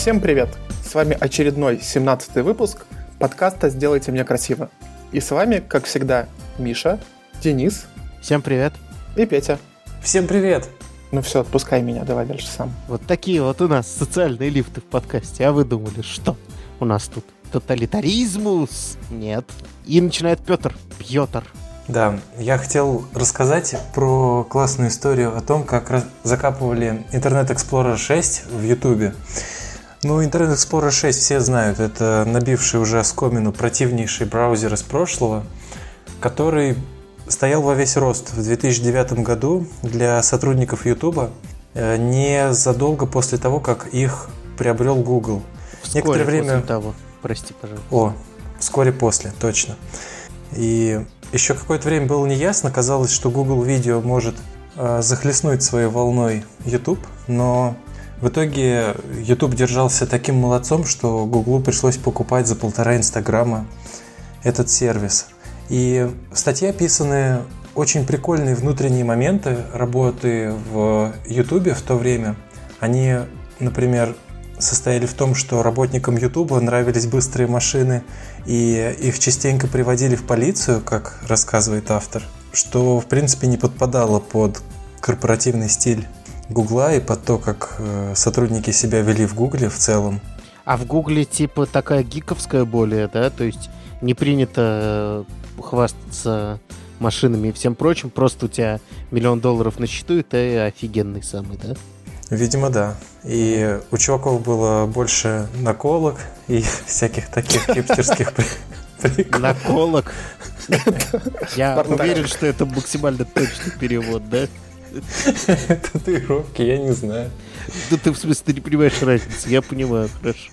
Всем привет! С вами очередной 17 выпуск подкаста «Сделайте мне красиво». И с вами, как всегда, Миша, Денис. Всем привет. И Петя. Всем привет. Ну все, отпускай меня, давай дальше сам. Вот такие вот у нас социальные лифты в подкасте. А вы думали, что у нас тут? Тоталитаризмус? Нет. И начинает Петр. Пьетр. Да, я хотел рассказать про классную историю о том, как закапывали Internet Explorer 6 в YouTube. Ну, Internet Explorer 6 все знают, это набивший уже оскомину противнейший браузер из прошлого, который стоял во весь рост в 2009 году для сотрудников YouTube э, незадолго после того, как их приобрел Google. Вскоре Некоторое время... после того, прости, пожалуйста. О, вскоре после, точно. И еще какое-то время было неясно, казалось, что Google Video может э, захлестнуть своей волной YouTube, но в итоге YouTube держался таким молодцом, что Гуглу пришлось покупать за полтора Инстаграма этот сервис. И в статье описаны очень прикольные внутренние моменты работы в YouTube в то время. Они, например, состояли в том, что работникам YouTube нравились быстрые машины, и их частенько приводили в полицию, как рассказывает автор, что, в принципе, не подпадало под корпоративный стиль Гугла и под то, как э, сотрудники себя вели в Гугле в целом. А в Гугле типа такая гиковская более, да? То есть не принято э, хвастаться машинами и всем прочим, просто у тебя миллион долларов на счету, и ты офигенный самый, да? Видимо, да. И у чуваков было больше наколок и всяких таких хипстерских приколов. Наколок? Я уверен, что это максимально точный перевод, да? Татуировки, я не знаю. Да ты в смысле ты не понимаешь разницы, я понимаю, хорошо.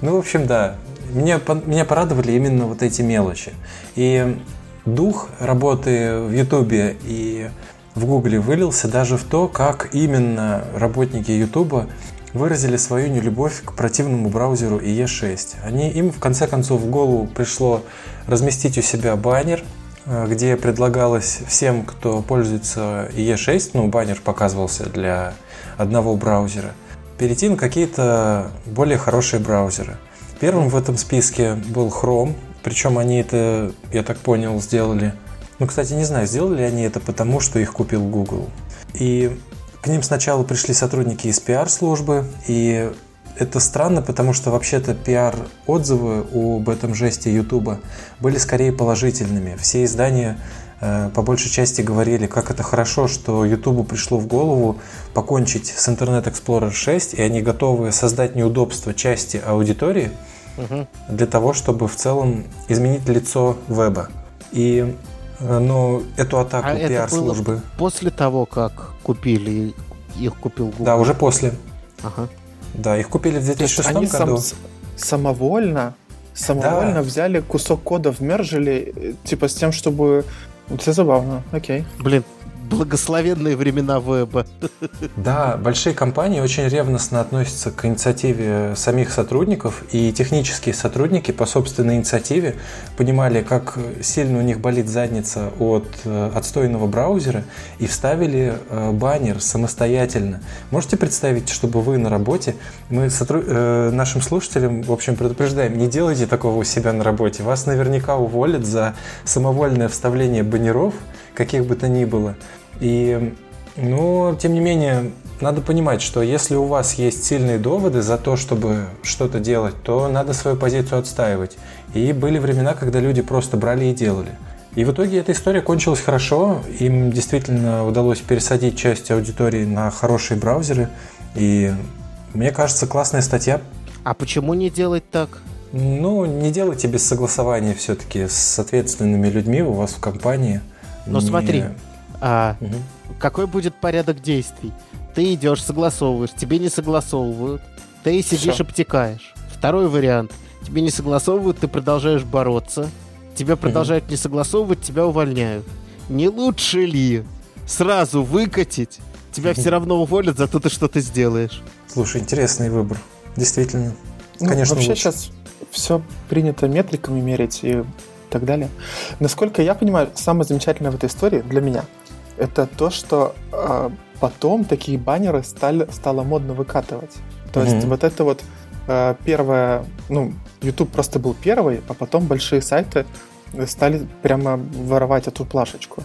Ну, в общем, да. Меня, меня порадовали именно вот эти мелочи. И дух работы в Ютубе и в Гугле вылился даже в то, как именно работники Ютуба выразили свою нелюбовь к противному браузеру IE6. Они, им в конце концов в голову пришло разместить у себя баннер – где предлагалось всем, кто пользуется E6, ну, баннер показывался для одного браузера, перейти на какие-то более хорошие браузеры. Первым в этом списке был Chrome, причем они это, я так понял, сделали. Ну, кстати, не знаю, сделали ли они это потому, что их купил Google. И к ним сначала пришли сотрудники из пиар-службы, и это странно, потому что вообще-то пиар-отзывы об этом жесте Ютуба были скорее положительными. Все издания э, по большей части говорили, как это хорошо, что Ютубу пришло в голову покончить с Internet Explorer 6, и они готовы создать неудобства части аудитории угу. для того, чтобы в целом изменить лицо веба. И э, ну, эту атаку а пиар-службы. после того, как купили, их купил Google? Да, уже после. Ага. Да, их купили в 2006 они году. Сам, самовольно, самовольно да. взяли кусок кода, вмержили, э, типа с тем, чтобы... Это забавно, окей. Блин, благословенные времена веба. Да, большие компании очень ревностно относятся к инициативе самих сотрудников, и технические сотрудники по собственной инициативе понимали, как сильно у них болит задница от э, отстойного браузера, и вставили э, баннер самостоятельно. Можете представить, чтобы вы на работе, мы сотру... Э, нашим слушателям, в общем, предупреждаем, не делайте такого у себя на работе, вас наверняка уволят за самовольное вставление баннеров, каких бы то ни было. И, но, тем не менее, надо понимать, что если у вас есть сильные доводы за то, чтобы что-то делать, то надо свою позицию отстаивать. И были времена, когда люди просто брали и делали. И в итоге эта история кончилась хорошо. Им действительно удалось пересадить часть аудитории на хорошие браузеры. И мне кажется, классная статья. А почему не делать так? Ну, не делайте без согласования все-таки с ответственными людьми у вас в компании. Но не... смотри, а, угу. Какой будет порядок действий? Ты идешь, согласовываешь, тебе не согласовывают, ты сидишь Все. обтекаешь. Второй вариант. Тебе не согласовывают, ты продолжаешь бороться. Тебя продолжают угу. не согласовывать, тебя увольняют. Не лучше ли сразу выкатить? Тебя все равно уволят, зато ты что-то сделаешь. Слушай, интересный выбор. Действительно. Ну, Конечно, вообще лучше. сейчас все принято метриками мерить и так далее. Насколько я понимаю, самое замечательное в этой истории для меня – это то, что э, потом такие баннеры стали, стало модно выкатывать. То mm-hmm. есть вот это вот э, первое, ну, YouTube просто был первый, а потом большие сайты стали прямо воровать эту плашечку.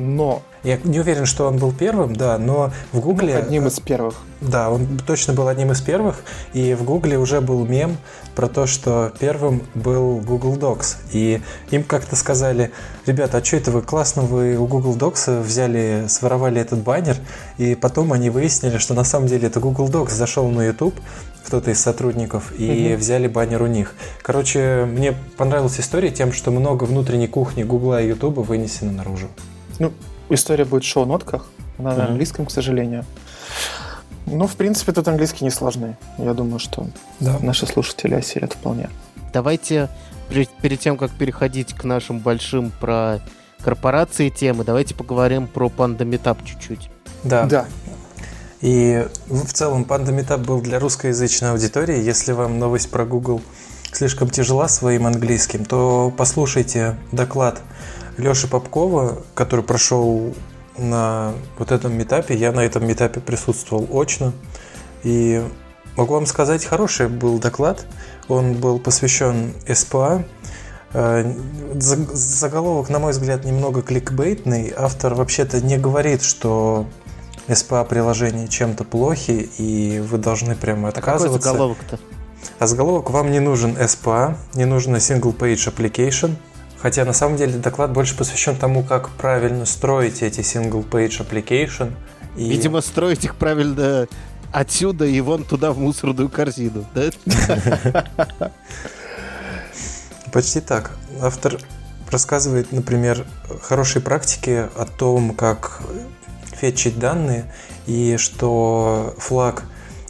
Но я не уверен, что он был первым, да, но в Гугле... Одним из первых. Да, он точно был одним из первых, и в Гугле уже был мем про то, что первым был Google Docs, и им как-то сказали, ребята, а что это вы, классно вы у Google Docs взяли, своровали этот баннер, и потом они выяснили, что на самом деле это Google Docs зашел на YouTube, кто-то из сотрудников, и угу. взяли баннер у них. Короче, мне понравилась история тем, что много внутренней кухни Гугла и Ютуба вынесено наружу. Ну, История будет в шоу-нотках. Она на английском, к сожалению. Ну, в принципе, тут английский не сложный. Я думаю, что да. наши слушатели осилят вполне. Давайте, перед тем, как переходить к нашим большим про корпорации темы, давайте поговорим про Panda Meetup чуть-чуть. Да. Да. И в целом Panda Meetup был для русскоязычной аудитории. Если вам новость про Google слишком тяжела своим английским, то послушайте доклад Леши Попкова, который прошел на вот этом метапе. Я на этом метапе присутствовал очно. И могу вам сказать, хороший был доклад. Он был посвящен СПА. Э, заголовок, на мой взгляд, немного кликбейтный. Автор вообще-то не говорит, что SPA приложения чем-то плохи, и вы должны прямо отказываться. А какой заголовок-то? А заголовок вам не нужен SPA, не нужен Single Page Application – Хотя на самом деле доклад больше посвящен тому, как правильно строить эти single-page application. И... Видимо, строить их правильно отсюда и вон туда в мусорную корзину, да? Почти так. Автор рассказывает, например, хорошие практики о том, как фетчить данные, и что флаг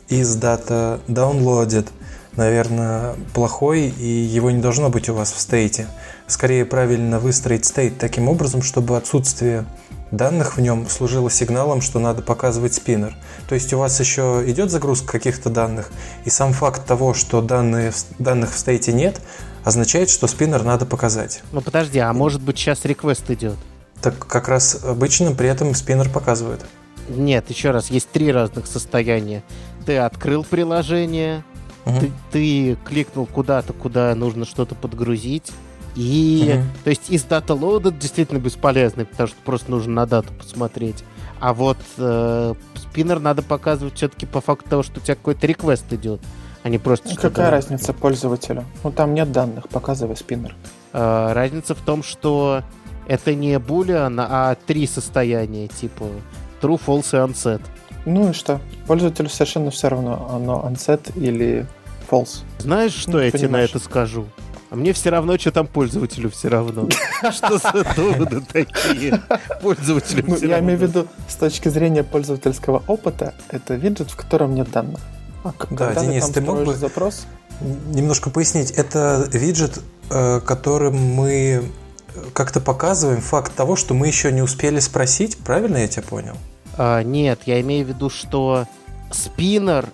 из data downloaded, наверное, плохой, и его не должно быть у вас в стейте скорее правильно выстроить стейт таким образом, чтобы отсутствие данных в нем служило сигналом, что надо показывать спиннер. То есть у вас еще идет загрузка каких-то данных, и сам факт того, что данные, данных в стейте нет, означает, что спиннер надо показать. Ну подожди, а может быть сейчас реквест идет? Так как раз обычно при этом спиннер показывает. Нет, еще раз, есть три разных состояния. Ты открыл приложение, угу. ты, ты кликнул куда-то, куда нужно что-то подгрузить, и, угу. то есть, из дата loaded действительно бесполезный, потому что просто нужно на дату посмотреть. А вот э, спиннер надо показывать все-таки по факту того, что у тебя какой-то реквест идет, а не просто... Ну, какая разница пользователю? Ну, там нет данных, показывай спиннер. Э, разница в том, что это не boolean, а три состояния, типа true, false и unset. Ну и что? Пользователю совершенно все равно, оно unset или false. Знаешь, что ну, я тебе на это скажу? А мне все равно, что там пользователю все равно. Что за доводы такие? Пользователю ну, Я имею в виду, с точки зрения пользовательского опыта, это виджет, в котором нет данных. А, да, Денис, ты мог бы запрос? немножко пояснить? Это виджет, э, которым мы как-то показываем факт того, что мы еще не успели спросить, правильно я тебя понял? А, нет, я имею в виду, что спиннер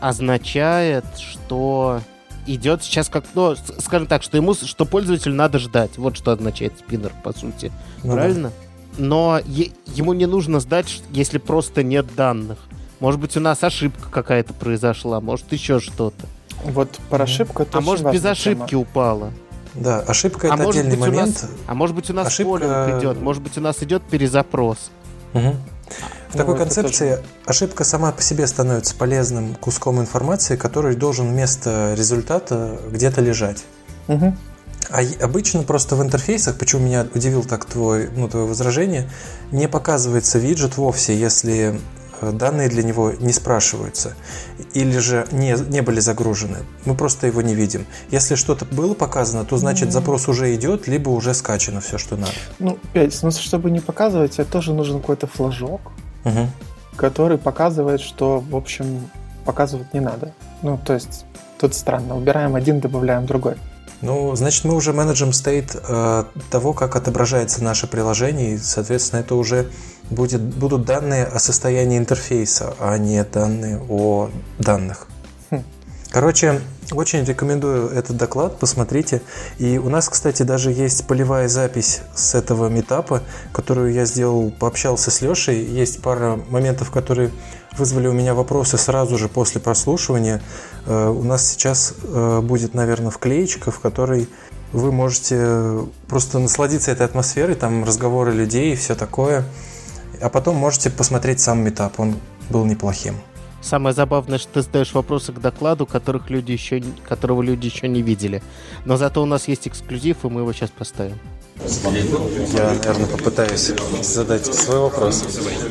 означает, что идет сейчас как, ну, скажем так, что ему, что пользователю надо ждать. Вот что означает спиннер, по сути. Ну, Правильно? Да. Но е- ему не нужно сдать, если просто нет данных. Может быть, у нас ошибка какая-то произошла, может, еще что-то. Вот про ошибку это А может, без ошибки тема. упала. Да, ошибка а это отдельный момент. Нас, а может быть, у нас ошибка... идет, может быть, у нас идет перезапрос. Угу. В такой ну, концепции тоже... ошибка сама по себе становится полезным куском информации, который должен вместо результата где-то лежать. Угу. А обычно просто в интерфейсах, почему меня удивил так твой, ну, твое возражение, не показывается виджет вовсе, если данные для него не спрашиваются или же не, не были загружены. Мы просто его не видим. Если что-то было показано, то значит запрос уже идет, либо уже скачано все, что надо. Ну, опять, ну, чтобы не показывать, тебе тоже нужен какой-то флажок, угу. который показывает, что, в общем, показывать не надо. Ну, то есть, тут странно. Убираем один, добавляем другой. Ну, значит, мы уже менеджем стейт э, того, как отображается наше приложение, и, соответственно, это уже будет, будут данные о состоянии интерфейса, а не данные о данных. Хм. Короче, Очень рекомендую этот доклад, посмотрите. И у нас, кстати, даже есть полевая запись с этого метапа, которую я сделал, пообщался с Лешей. Есть пара моментов, которые вызвали у меня вопросы сразу же после прослушивания. Э, у нас сейчас э, будет, наверное, вклеечка, в которой вы можете просто насладиться этой атмосферой, там разговоры людей и все такое. А потом можете посмотреть сам метап, он был неплохим. Самое забавное, что ты задаешь вопросы к докладу, которых люди еще, которого люди еще не видели. Но зато у нас есть эксклюзив, и мы его сейчас поставим. Я, наверное, попытаюсь задать свой вопрос.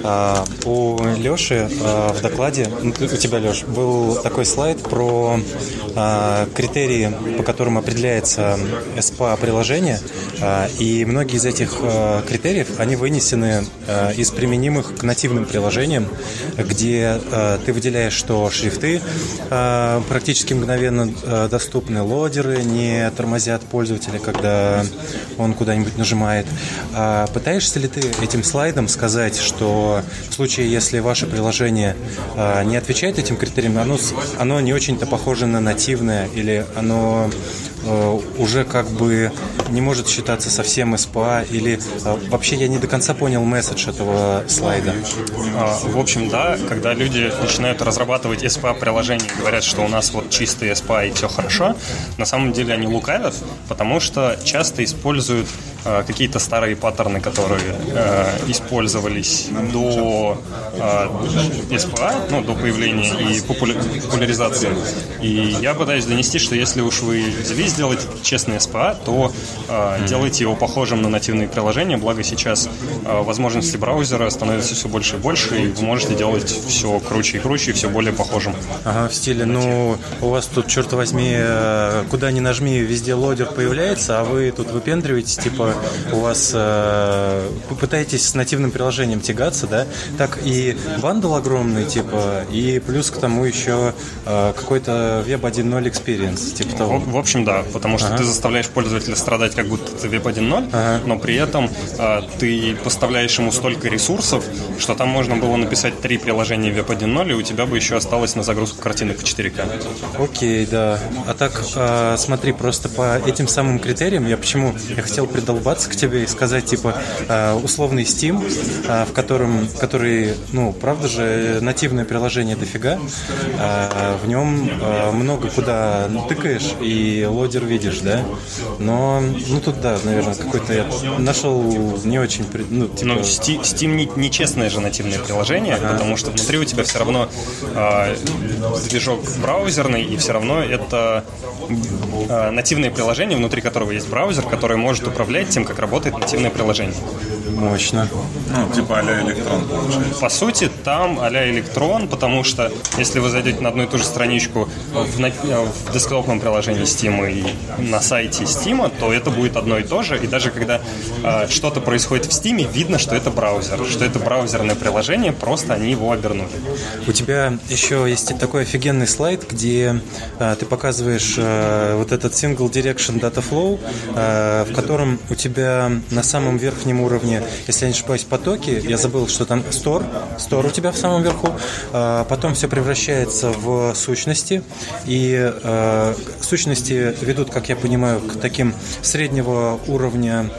А, у Леши а, в докладе, ну, у тебя, Леш, был такой слайд про а, критерии, по которым определяется СПА приложение, а, и многие из этих а, критериев, они вынесены а, из применимых к нативным приложениям, где а, ты выделяешь, что шрифты а, практически мгновенно а, доступны, лодеры не тормозят пользователя, когда он куда куда-нибудь нажимает. А пытаешься ли ты этим слайдом сказать, что в случае, если ваше приложение а, не отвечает этим критериям, оно, оно не очень-то похоже на нативное или оно уже как бы не может считаться совсем SPA или э, вообще я не до конца понял месседж этого слайда. А, в общем, да, когда люди начинают разрабатывать SPA приложение и говорят, что у нас вот чистый SPA и все хорошо, на самом деле они лукавят, потому что часто используют э, какие-то старые паттерны, которые использовались до SPA, ну, до появления и популяризации. И я пытаюсь донести, что если уж вы взялись сделать честный SPA, то э, делайте его похожим на нативные приложения, благо сейчас э, возможности браузера становятся все больше и больше, и вы можете делать все круче и круче, и все более похожим. Ага, в стиле, ну, у вас тут, черт возьми, э, куда ни нажми, везде loader появляется, а вы тут выпендриваетесь, типа, у вас э, вы пытаетесь с нативным приложением тягаться, да, так и bundle огромный, типа, и плюс к тому еще э, какой-то Web 1.0 experience, типа того. В, в общем, да, потому что ага. ты заставляешь пользователя страдать, как будто ты веб 1.0, ага. но при этом а, ты поставляешь ему столько ресурсов, что там можно было написать три приложения веб 1.0, и у тебя бы еще осталось на загрузку картинок в 4К. Окей, да. А так, а, смотри, просто по этим самым критериям, я почему я хотел придолбаться к тебе и сказать, типа, а, условный Steam, а, в котором, который, ну, правда же, нативное приложение дофига, а, в нем много куда тыкаешь, и лодер видишь, да? Но, ну тут да, наверное, какой-то я нашел не очень... Ну, типа... Steam, Steam не, не честное же нативное приложение, ага. потому что внутри у тебя все равно э, движок браузерный, и все равно это э, нативное приложение, внутри которого есть браузер, который может управлять тем, как работает нативное приложение. Мощно. Ну, типа а-ля электрон, получается. По сути, там а-ля электрон, потому что если вы зайдете на одну и ту же страничку в, на, в десктопном приложении Steam и на сайте Steam, то это будет одно и то же. И даже когда э, что-то происходит в Steam, видно, что это браузер, что это браузерное приложение, просто они его обернули. У тебя еще есть такой офигенный слайд, где э, ты показываешь э, вот этот Single Direction Data Flow, э, в котором у тебя на самом верхнем уровне если я не ошибаюсь, потоки. Я забыл, что там стор. Стор у тебя в самом верху. А, потом все превращается в сущности. И а, сущности ведут, как я понимаю, к таким среднего уровня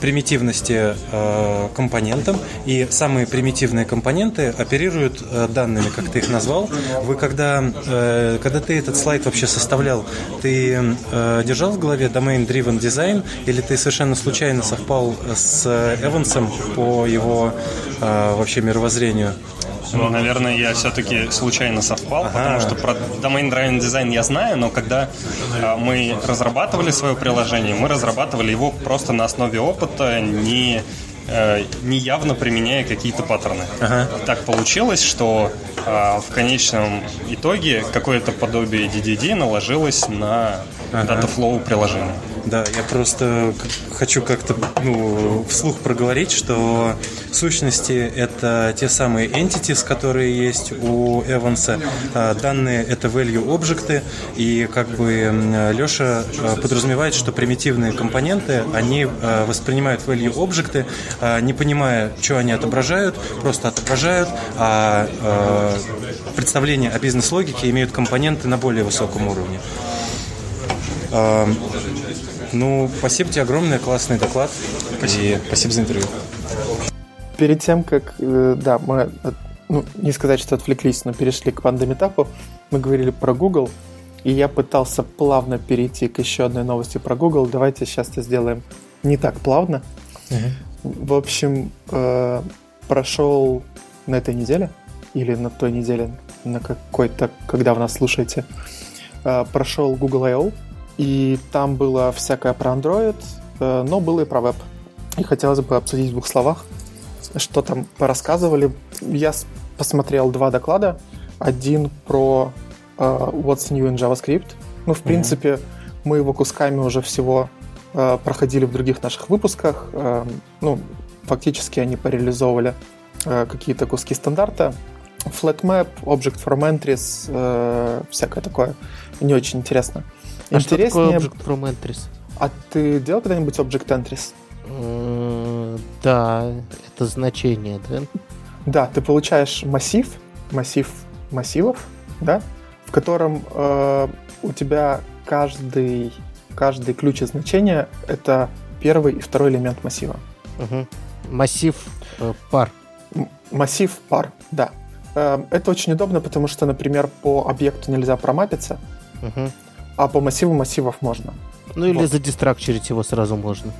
примитивности э, компонентам, и самые примитивные компоненты оперируют э, данными, как ты их назвал. Вы когда, э, когда ты этот слайд вообще составлял, ты держал в голове domain driven design, или ты совершенно случайно совпал с Эвансом по его вообще мировоззрению? Ну, наверное, я все-таки случайно совпал, ага. потому что про domain driven design я знаю, но когда а, мы разрабатывали свое приложение, мы разрабатывали его просто на основе опыта, не э, не явно применяя какие-то паттерны. Ага. Так получилось, что э, в конечном итоге какое-то подобие DDD наложилось на ага. Dataflow приложение. Да, я просто хочу как-то ну, вслух проговорить, что в сущности это те самые entities, которые есть у Эванса. А, данные это value объекты, и как бы Леша а, подразумевает, что примитивные компоненты, они а, воспринимают value объекты, э, не понимая, что они отображают, просто отображают, а представления о бизнес-логике имеют компоненты на более высоком уровне. Э, ну, спасибо тебе огромное, классный доклад. Спасибо. И спасибо за интервью. Перед тем, как, э, да, мы, ну, не сказать, что отвлеклись, но перешли к пандемитапу, мы говорили про Google, и я пытался плавно перейти к еще одной новости про Google. Давайте сейчас это сделаем не так плавно. Угу. В общем, э, прошел на этой неделе или на той неделе, на какой-то, когда вы нас слушаете, э, прошел Google I.O., и там было всякое про Android, э, но было и про веб. И хотелось бы обсудить в двух словах, что там порассказывали. Я посмотрел два доклада. Один про uh, What's New in JavaScript. Ну, в mm-hmm. принципе, мы его кусками уже всего uh, проходили в других наших выпусках. Uh, ну, фактически они пореализовывали uh, какие-то куски стандарта. Flatmap, Object from Entries, uh, всякое такое. Не очень интересно. А Интереснее... что такое Object from Entries? А ты делал когда-нибудь Object Entries? Да, это значение, да? Да, ты получаешь массив, массив массивов, да, в котором э, у тебя каждый, каждый ключ значения — это первый и второй элемент массива. Угу. Массив э, пар. М- массив пар, да. Э, это очень удобно, потому что, например, по объекту нельзя промапиться, угу. А по массиву массивов можно. Ну или вот. задистракчерить его сразу можно.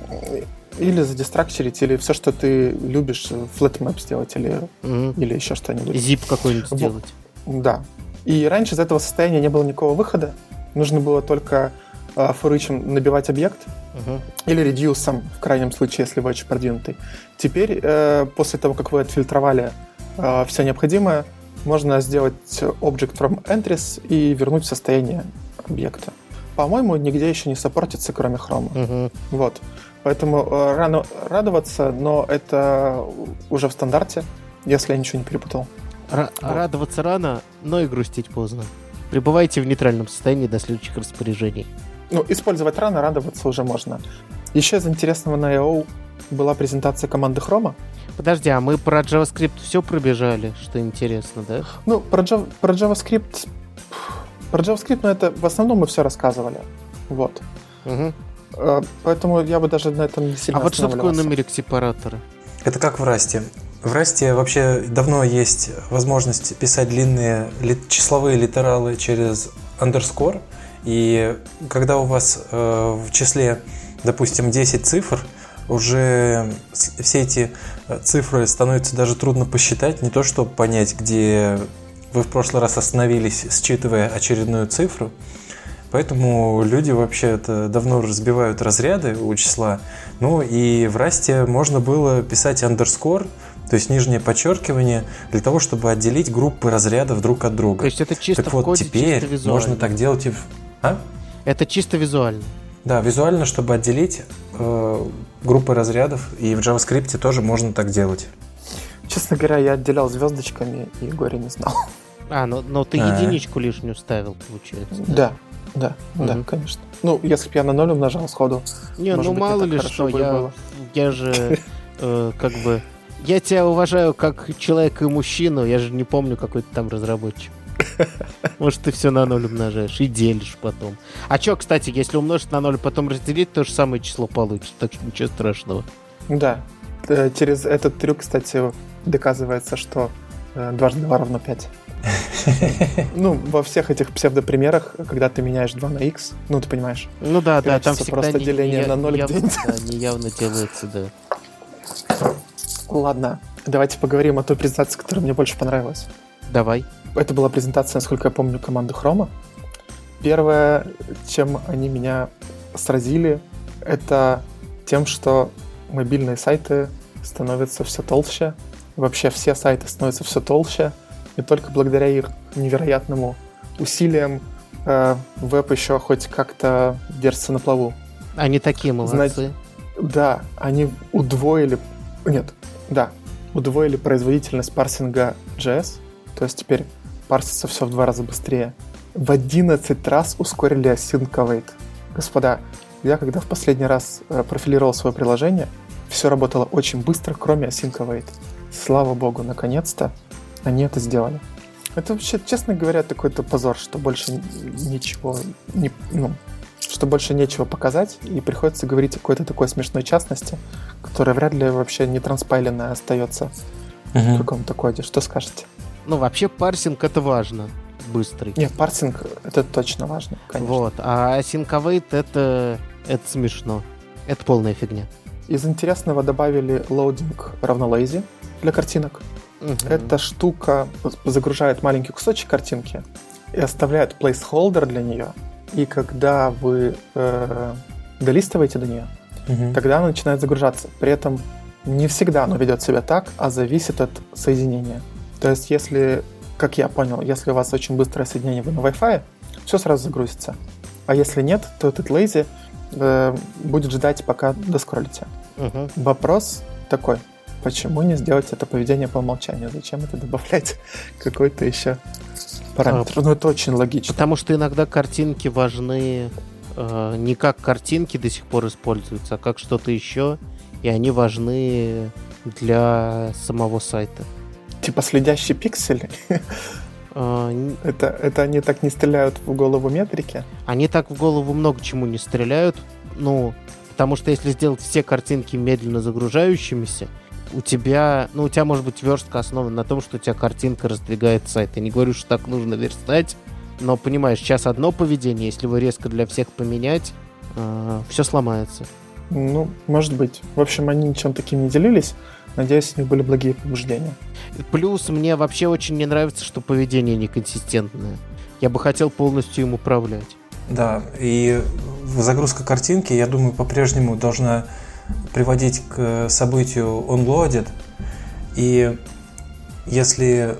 Или задистракчерить, или все, что ты любишь, flatmap сделать, или, угу. или еще что-нибудь. Zip какой-нибудь вот. сделать. Да. И раньше из этого состояния не было никакого выхода. Нужно было только э, форычем набивать объект uh-huh. или редюсом, в крайнем случае, если вы очень продвинутый. Теперь, э, после того, как вы отфильтровали э, все необходимое, можно сделать object from entries и вернуть в состояние объекта. По-моему, нигде еще не саппортится, кроме Chrome. Uh-huh. Вот. Поэтому э, рано радоваться, но это уже в стандарте, если я ничего не перепутал. Р- вот. Радоваться рано, но и грустить поздно. Пребывайте в нейтральном состоянии до следующих распоряжений. Ну, использовать рано, радоваться уже можно. Еще из интересного на I.O. была презентация команды Chrome. Подожди, а мы про JavaScript все пробежали, что интересно, да? Ну, про, Java, про JavaScript... Про JavaScript, ну, это в основном мы все рассказывали. Вот. Угу. Поэтому я бы даже на этом не сильно А вот что такое нумерик сепаратора? Это как в Расте. В Расте вообще давно есть возможность писать длинные числовые литералы через underscore. И когда у вас э, в числе, допустим, 10 цифр, уже все эти э, цифры становятся даже трудно посчитать, не то чтобы понять, где вы в прошлый раз остановились, считывая очередную цифру. Поэтому люди вообще это давно разбивают разряды у числа. Ну и в Расте можно было писать underscore, то есть нижнее подчеркивание для того, чтобы отделить группы разрядов друг от друга. То есть это чисто так в вот, коде, теперь чисто можно так делать и... А? Это чисто визуально. Да, визуально, чтобы отделить э, группы разрядов, и в JavaScript тоже можно так делать. Честно говоря, я отделял звездочками и горе не знал. А, ну, но ты А-а-а. единичку лишнюю ставил, получается. Да, да, угу. да, конечно. Ну, если бы я на ноль умножал сходу. Не, ну быть, мало ли что, я, я же э, как бы я тебя уважаю как человека и мужчину, я же не помню, какой ты там разработчик. Может, ты все на ноль умножаешь и делишь потом. А что, кстати, если умножить на ноль, потом разделить, то же самое число получится, так что ничего страшного. Да. Э, через этот трюк, кстати, доказывается, что э, дважды два равно 5. Ну, во всех этих псевдопримерах, когда ты меняешь 2 на x, ну, ты понимаешь. Ну да, да, там всегда просто деление на 0 где-нибудь. Да, неявно делается, да. Ладно, давайте поговорим о той презентации, которая мне больше понравилась. Давай. Это была презентация, насколько я помню, команды Хрома. Первое, чем они меня сразили, это тем, что мобильные сайты становятся все толще. Вообще все сайты становятся все толще. И только благодаря их невероятному усилиям э, веб еще хоть как-то держится на плаву. Они такие молодцы. Знаете, да, они удвоили... Нет, да, удвоили производительность парсинга JS, то есть теперь парсится все в два раза быстрее. В 11 раз ускорили async await. Господа, я когда в последний раз э, профилировал свое приложение, все работало очень быстро, кроме Async Await. Слава богу, наконец-то они это сделали. Это вообще, честно говоря, такой-то позор, что больше ничего не, ну, что больше нечего показать, и приходится говорить о какой-то такой смешной частности, которая вряд ли вообще не транспайленная остается угу. в каком-то коде. Что скажете? Ну, вообще парсинг это важно, быстрый. Нет, парсинг это точно важно, конечно. Вот, а await это, это смешно. Это полная фигня. Из интересного добавили loading равно lazy для картинок. Угу. Эта штука загружает маленький кусочек картинки и оставляет placeholder для нее. И когда вы э, долистываете до нее, угу. тогда она начинает загружаться. При этом не всегда оно ведет себя так, а зависит от соединения. То есть, если, как я понял, если у вас очень быстрое соединение вы на Wi-Fi, все сразу загрузится. А если нет, то этот lazy э, будет ждать, пока доскролите. Угу. Вопрос такой. Почему не сделать это поведение по умолчанию? Зачем это добавлять какой-то еще параметр? А, ну, это очень логично. Потому что иногда картинки важны э, не как картинки до сих пор используются, а как что-то еще, и они важны для самого сайта. Типа следящий пиксель? А, это, это они так не стреляют в голову метрики? Они так в голову много чему не стреляют. Ну, потому что если сделать все картинки медленно загружающимися, у тебя, ну, у тебя может быть верстка основана на том, что у тебя картинка раздвигает сайт. Я не говорю, что так нужно верстать, но понимаешь, сейчас одно поведение, если вы резко для всех поменять, э, все сломается. Ну, может быть. В общем, они ничем таким не делились. Надеюсь, у них были благие побуждения. Плюс мне вообще очень не нравится, что поведение неконсистентное. Я бы хотел полностью им управлять. Да, и загрузка картинки, я думаю, по-прежнему должна приводить к событию onloaded. И если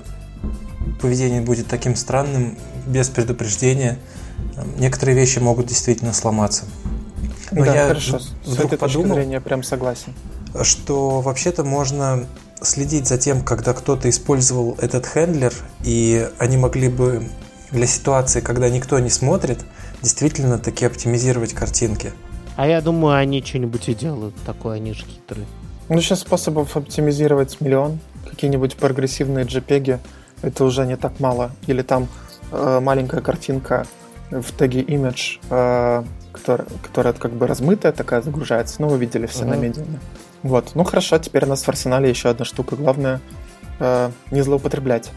поведение будет таким странным, без предупреждения, некоторые вещи могут действительно сломаться. Но да, я хорошо. С этой подумал, зрения прям согласен. Что вообще-то можно следить за тем, когда кто-то использовал этот хендлер, и они могли бы для ситуации, когда никто не смотрит, действительно таки оптимизировать картинки. А я думаю, они что-нибудь и делают такое, они же хитрые. Ну, сейчас способов оптимизировать миллион. Какие-нибудь прогрессивные JPEG, это уже не так мало. Или там э, маленькая картинка в теге image, э, которая, которая как бы размытая такая загружается. Ну, вы видели все uh-huh. на медиуме. Вот. Ну, хорошо, теперь у нас в арсенале еще одна штука. Главное э, не злоупотреблять.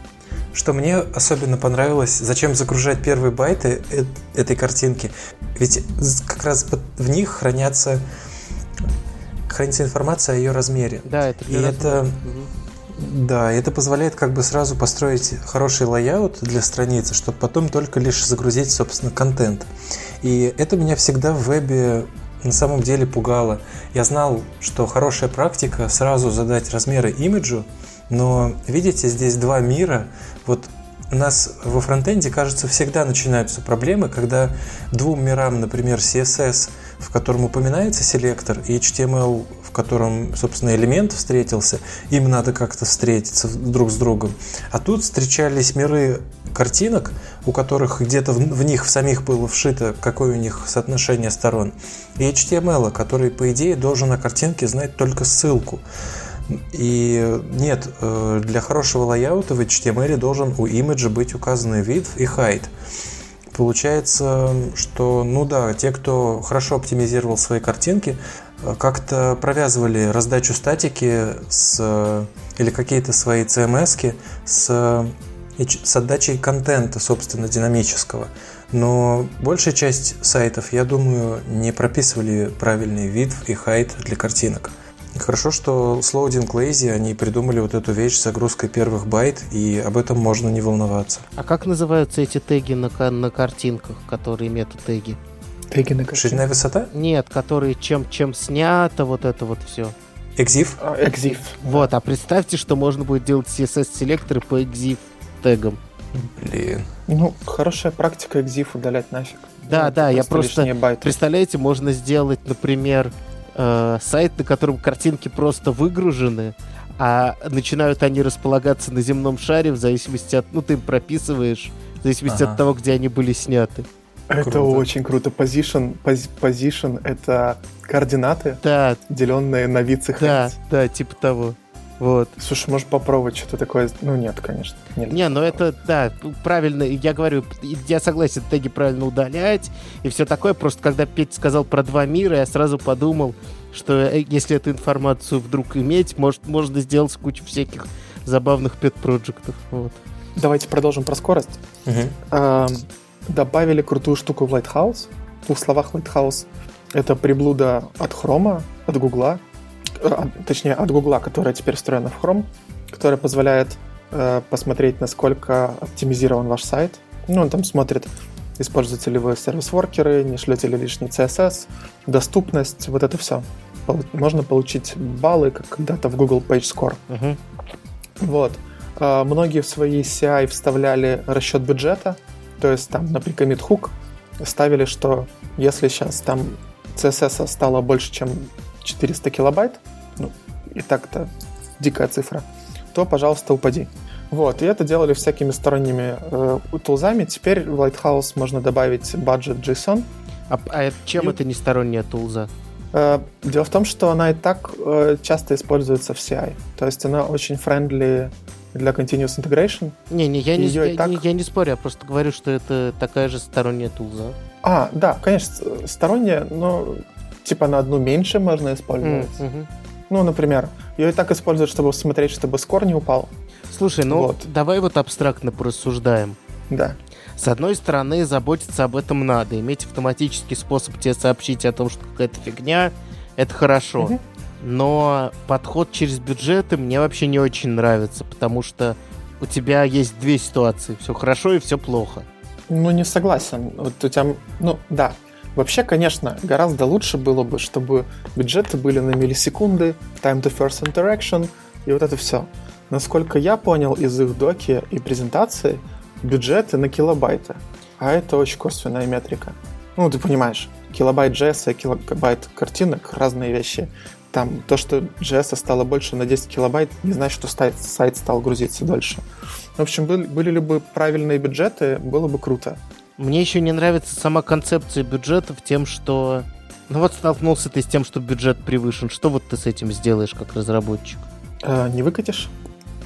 Что мне особенно понравилось, зачем загружать первые байты этой картинки? Ведь как раз в них хранятся хранится информация о ее размере. Да, это И это да, это позволяет как бы сразу построить хороший layout для страницы, чтобы потом только лишь загрузить, собственно, контент. И это меня всегда в вебе на самом деле пугало. Я знал, что хорошая практика сразу задать размеры имиджу, но видите, здесь два мира. Вот у нас во фронтенде, кажется, всегда начинаются проблемы, когда двум мирам, например, CSS, в котором упоминается селектор, и HTML, в котором, собственно, элемент встретился, им надо как-то встретиться друг с другом. А тут встречались миры картинок, у которых где-то в, в них в самих было вшито, какое у них соотношение сторон, и HTML, который, по идее, должен на картинке знать только ссылку. И нет, э, для хорошего лайаута в HTML должен у имиджа быть указаны вид и height. Получается, что, ну да, те, кто хорошо оптимизировал свои картинки, э, как-то провязывали раздачу статики с, или какие-то свои CMS с, с отдачей контента, собственно, динамического. Но большая часть сайтов, я думаю, не прописывали правильный вид и height для картинок. Хорошо, что с Loading Lazy они придумали вот эту вещь с загрузкой первых байт, и об этом можно не волноваться. А как называются эти теги на, на картинках, которые мета-теги? Теги на картинках? Ширина высота? Нет, которые чем, чем снято, вот это вот все. Exif? А, exif. Вот, а представьте, что можно будет делать CSS-селекторы по exif тегам. Блин. Ну, хорошая практика exif удалять нафиг. Да, ну, да, я просто... Представляете, можно сделать, например, э, сайт, на котором картинки просто выгружены, а начинают они располагаться на земном шаре в зависимости от... Ну, ты им прописываешь, в зависимости ага. от того, где они были сняты. Это круто. очень круто. Position, position — это координаты, да. деленные на вид Да, да, типа того. Вот. Слушай, может попробовать что-то такое? Ну нет, конечно. Нельзя. Не, ну это, да, правильно, я говорю, я согласен, теги правильно удалять и все такое, просто когда Петя сказал про два мира, я сразу подумал, что э, если эту информацию вдруг иметь, может, можно сделать кучу всяких забавных пет-проектов. Вот. Давайте продолжим про скорость. Угу. А, добавили крутую штуку в Lighthouse. В двух словах Lighthouse — это приблуда от Chrome, от э, точнее, от Google, которая теперь встроена в Chrome, которая позволяет э, посмотреть, насколько оптимизирован ваш сайт. Ну, он там смотрит, используете ли вы сервис-воркеры, не шлете ли лишний CSS, доступность, вот это все. Можно получить баллы, как когда-то в Google Page Score. Uh-huh. Вот. А, многие в свои CI вставляли расчет бюджета, то есть там на прикомит хук ставили, что если сейчас там CSS стало больше, чем 400 килобайт, ну, и так-то дикая цифра, то, пожалуйста, упади. Вот, и это делали всякими сторонними э, тулзами. Теперь в Lighthouse можно добавить budget JSON. А, а чем и... это не сторонняя тулза? Э, дело в том, что она и так э, часто используется в CI. То есть она очень friendly для Continuous Integration. Не-не, я, не, я, так... не, я не спорю, я просто говорю, что это такая же сторонняя тулза. А, да, конечно, сторонняя, но типа на одну меньше можно использовать. Mm-hmm. Ну, например, ее и так используют, чтобы смотреть, чтобы скор не упал. Слушай, ну вот. давай вот абстрактно порассуждаем. Да. С одной стороны, заботиться об этом надо. Иметь автоматический способ тебе сообщить о том, что какая-то фигня, это хорошо. Угу. Но подход через бюджеты мне вообще не очень нравится, потому что у тебя есть две ситуации. Все хорошо и все плохо. Ну, не согласен. Вот у тебя, ну, да. Вообще, конечно, гораздо лучше было бы, чтобы бюджеты были на миллисекунды, time to first interaction и вот это все. Насколько я понял из их доки и презентации, бюджеты на килобайты. А это очень косвенная метрика. Ну, ты понимаешь, килобайт JS и килобайт картинок — разные вещи. Там то, что JS стало больше на 10 килобайт, не значит, что сайт, сайт стал грузиться дольше. В общем, были, были ли бы правильные бюджеты, было бы круто. Мне еще не нравится сама концепция бюджетов тем, что... Ну вот столкнулся ты с тем, что бюджет превышен. Что вот ты с этим сделаешь как разработчик? Э, не выкатишь.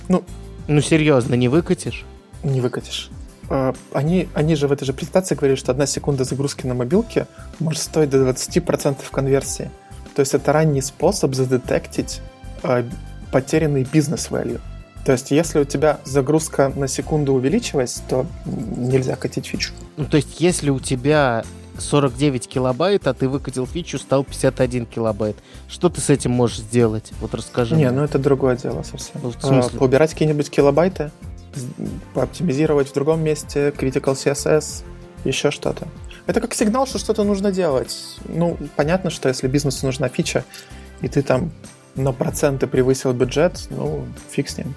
Ну, ну серьезно, не выкатишь? Не выкатишь. Э, они, они же в этой же презентации говорили, что одна секунда загрузки на мобилке может стоить до 20% конверсии. То есть это ранний способ задетектить э, потерянный бизнес-value. То есть, если у тебя загрузка на секунду увеличилась, то нельзя катить фичу. Ну, то есть, если у тебя 49 килобайт, а ты выкатил фичу, стал 51 килобайт. Что ты с этим можешь сделать? Вот расскажи. Не, мне. ну это другое дело совсем. Ну, в смысле? А, поубирать какие-нибудь килобайты, пооптимизировать в другом месте, critical CSS, еще что-то. Это как сигнал, что что-то нужно делать. Ну, понятно, что если бизнесу нужна фича, и ты там на проценты превысил бюджет, ну, фиг с ним.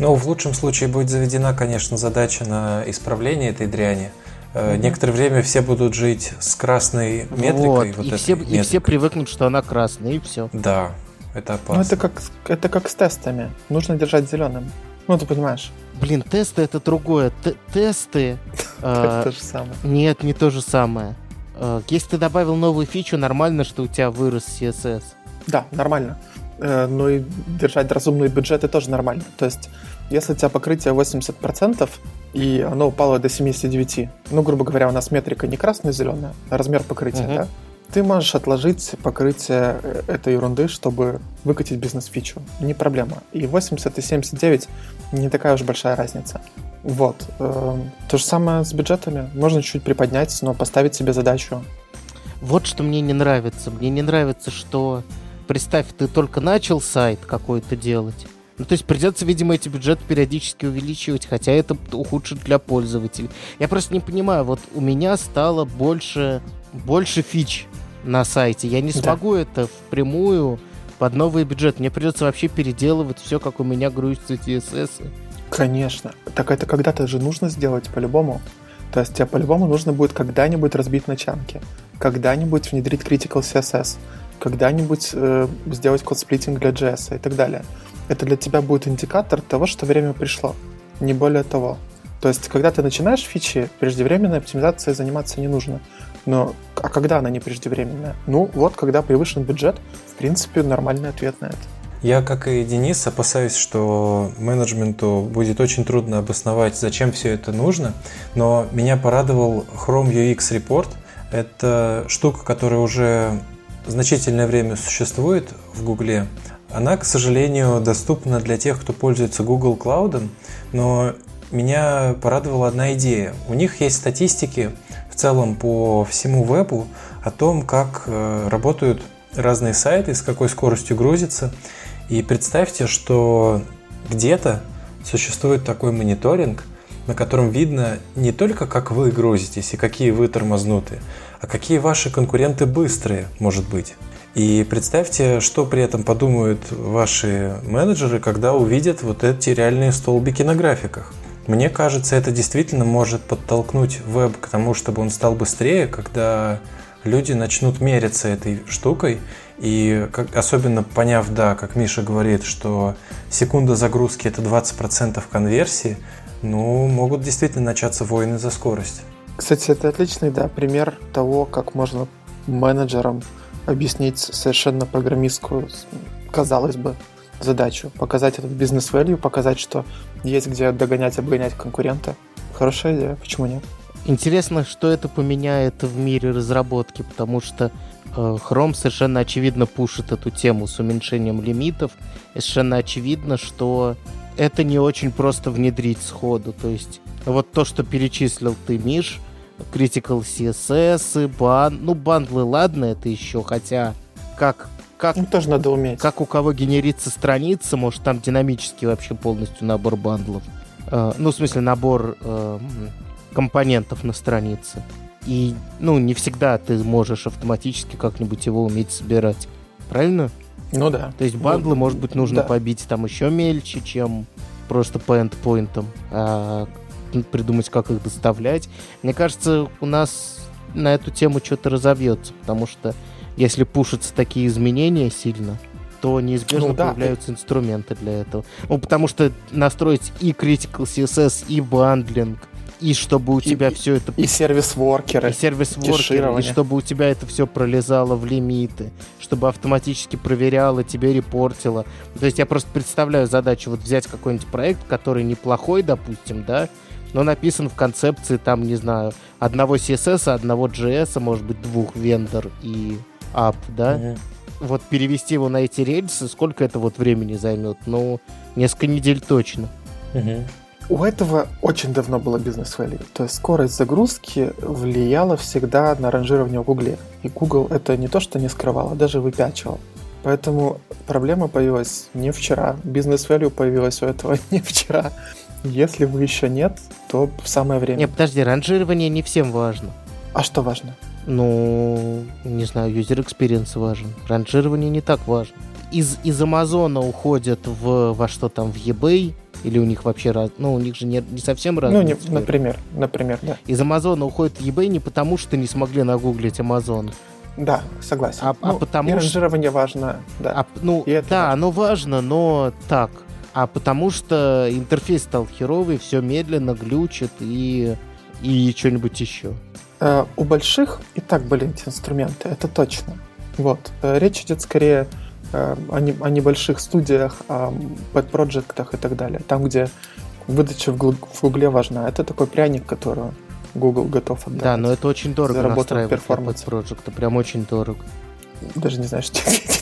Ну, в лучшем случае будет заведена, конечно, задача на исправление этой дряни. Mm-hmm. Некоторое время все будут жить с красной метрикой. Вот, вот и, все, метрикой. и все привыкнут, что она красная, и все. Да, это опасно. Ну, это как, это как с тестами. Нужно держать зеленым. Ну, ты понимаешь. Блин, тесты это другое. Т- тесты... Это то же самое. Нет, не то же самое. А, если ты добавил новую фичу, нормально, что у тебя вырос CSS. Да, нормально. Э, но и держать разумные бюджеты тоже нормально. То есть, если у тебя покрытие 80%, и оно упало до 79, ну, грубо говоря, у нас метрика не красная-зеленая, а размер покрытия, uh-huh. да? Ты можешь отложить покрытие э, этой ерунды, чтобы выкатить бизнес-фичу. Не проблема. И 80 и 79 не такая уж большая разница. Вот. Э, то же самое с бюджетами. Можно чуть-чуть приподнять, но поставить себе задачу. Вот что мне не нравится. Мне не нравится, что представь, ты только начал сайт какой-то делать. Ну, то есть придется, видимо, эти бюджеты периодически увеличивать, хотя это ухудшит для пользователей. Я просто не понимаю, вот у меня стало больше, больше фич на сайте. Я не смогу да. это впрямую под новый бюджет. Мне придется вообще переделывать все, как у меня грузятся CSS. Конечно. Так это когда-то же нужно сделать по-любому. То есть тебе по-любому нужно будет когда-нибудь разбить начанки, когда-нибудь внедрить Critical CSS, когда-нибудь э, сделать код-сплитинг для JS и так далее. Это для тебя будет индикатор того, что время пришло. Не более того. То есть, когда ты начинаешь фичи, преждевременной оптимизацией заниматься не нужно. Но а когда она не преждевременная? Ну, вот, когда превышен бюджет, в принципе, нормальный ответ на это. Я, как и Денис, опасаюсь, что менеджменту будет очень трудно обосновать, зачем все это нужно, но меня порадовал Chrome UX Report. Это штука, которая уже значительное время существует в Гугле. Она, к сожалению, доступна для тех, кто пользуется Google Cloud, но меня порадовала одна идея. У них есть статистики в целом по всему вебу о том, как э, работают разные сайты, с какой скоростью грузятся. И представьте, что где-то существует такой мониторинг, на котором видно не только, как вы грузитесь и какие вы тормознуты, а какие ваши конкуренты быстрые, может быть. И представьте, что при этом подумают ваши менеджеры, когда увидят вот эти реальные столбики на графиках. Мне кажется, это действительно может подтолкнуть веб к тому, чтобы он стал быстрее, когда люди начнут мериться этой штукой. И как, особенно поняв, да, как Миша говорит, что секунда загрузки это 20% конверсии, ну, могут действительно начаться войны за скорость. Кстати, это отличный, да, пример того, как можно менеджерам объяснить совершенно программистскую, казалось бы, задачу. Показать этот бизнес-value, показать, что есть где догонять, обгонять конкурента. Хорошая идея, почему нет? Интересно, что это поменяет в мире разработки, потому что э, Chrome совершенно очевидно пушит эту тему с уменьшением лимитов. И совершенно очевидно, что это не очень просто внедрить сходу. То есть вот то, что перечислил ты, Миш, Critical CSS, бан... ну бандлы, ладно, это еще, хотя как как, ну, тоже надо уметь. Как у кого генерится страница, может, там динамический вообще полностью набор бандлов. Э, ну, в смысле, набор э, компонентов на странице. И, ну, не всегда ты можешь автоматически как-нибудь его уметь собирать. Правильно? Ну да. То есть бандлы, ну, может быть, нужно да. побить там еще мельче, чем просто по эндпоинтам, а придумать, как их доставлять. Мне кажется, у нас на эту тему что-то разовьется, потому что если пушатся такие изменения сильно, то неизбежно ну, да. появляются инструменты для этого. Ну, потому что настроить и Critical CSS, и бандлинг, и чтобы у тебя и, все это... И сервис-воркеры. И сервис-воркеры, и чтобы у тебя это все пролезало в лимиты, чтобы автоматически проверяло, тебе репортило. То есть я просто представляю задачу вот взять какой-нибудь проект, который неплохой, допустим, да, но написан в концепции, там, не знаю, одного CSS, одного JS, может быть, двух вендор и app, да? Mm-hmm. Вот перевести его на эти рельсы, сколько это вот времени займет? Ну, несколько недель точно. Mm-hmm. У этого очень давно было бизнес value. То есть скорость загрузки влияла всегда на ранжирование в Гугле. И Google это не то, что не скрывал, а даже выпячивал. Поэтому проблема появилась не вчера. Бизнес value появилась у этого не вчера. Если вы еще нет, то самое время. Не, подожди, ранжирование не всем важно. А что важно? Ну, не знаю, user experience важен. Ранжирование не так важно. Из, из Амазона уходят в, во что там, в eBay, или у них вообще раз... Ну, у них же не, не совсем разные Ну, не, например, например, да. Из Амазона уходит в eBay не потому, что не смогли нагуглить Амазон. Да, согласен. А, а ну, а потому и ранжирование важно, да. А, ну, да, важно. оно важно, но так. А потому что интерфейс стал херовый, все медленно, глючит и, и что-нибудь еще. Э, у больших и так были эти инструменты, это точно. Вот. Э, речь идет скорее э, о, не, о небольших студиях, о pet-проектах и так далее. Там, где выдача в, Гугле важна. Это такой пряник, который Google готов отдать. Да, но это очень дорого настраивать performance. проекта, прям очень дорого. Даже не знаю, что.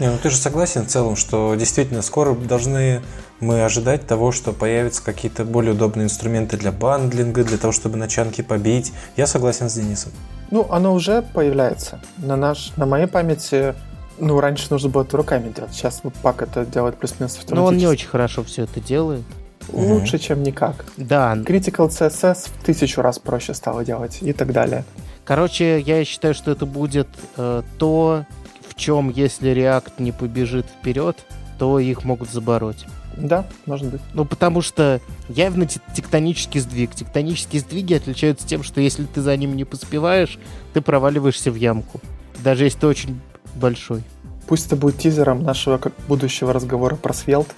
Не, ну ты же согласен в целом, что действительно скоро должны мы ожидать того, что появятся какие-то более удобные инструменты для bundling а, для того, чтобы на chunk и побить. Я согласен с Денисом. Ну, оно уже появляется. На, наш, на моей памяти ну, раньше нужно было это руками делать. Сейчас вот пак это делает плюс-минус автоматически. Но он не очень хорошо все это делает. Лучше, чем никак. Да. Critical CSS в тысячу раз проще стало делать и так далее. Короче, я считаю, что это будет э, то, в чем, если React не побежит вперед, то их могут забороть. Да, может быть. Ну, потому что явно тектонический сдвиг. Тектонические сдвиги отличаются тем, что если ты за ним не поспеваешь, ты проваливаешься в ямку. Даже если ты очень большой. Пусть это будет тизером нашего как будущего разговора про Svelte.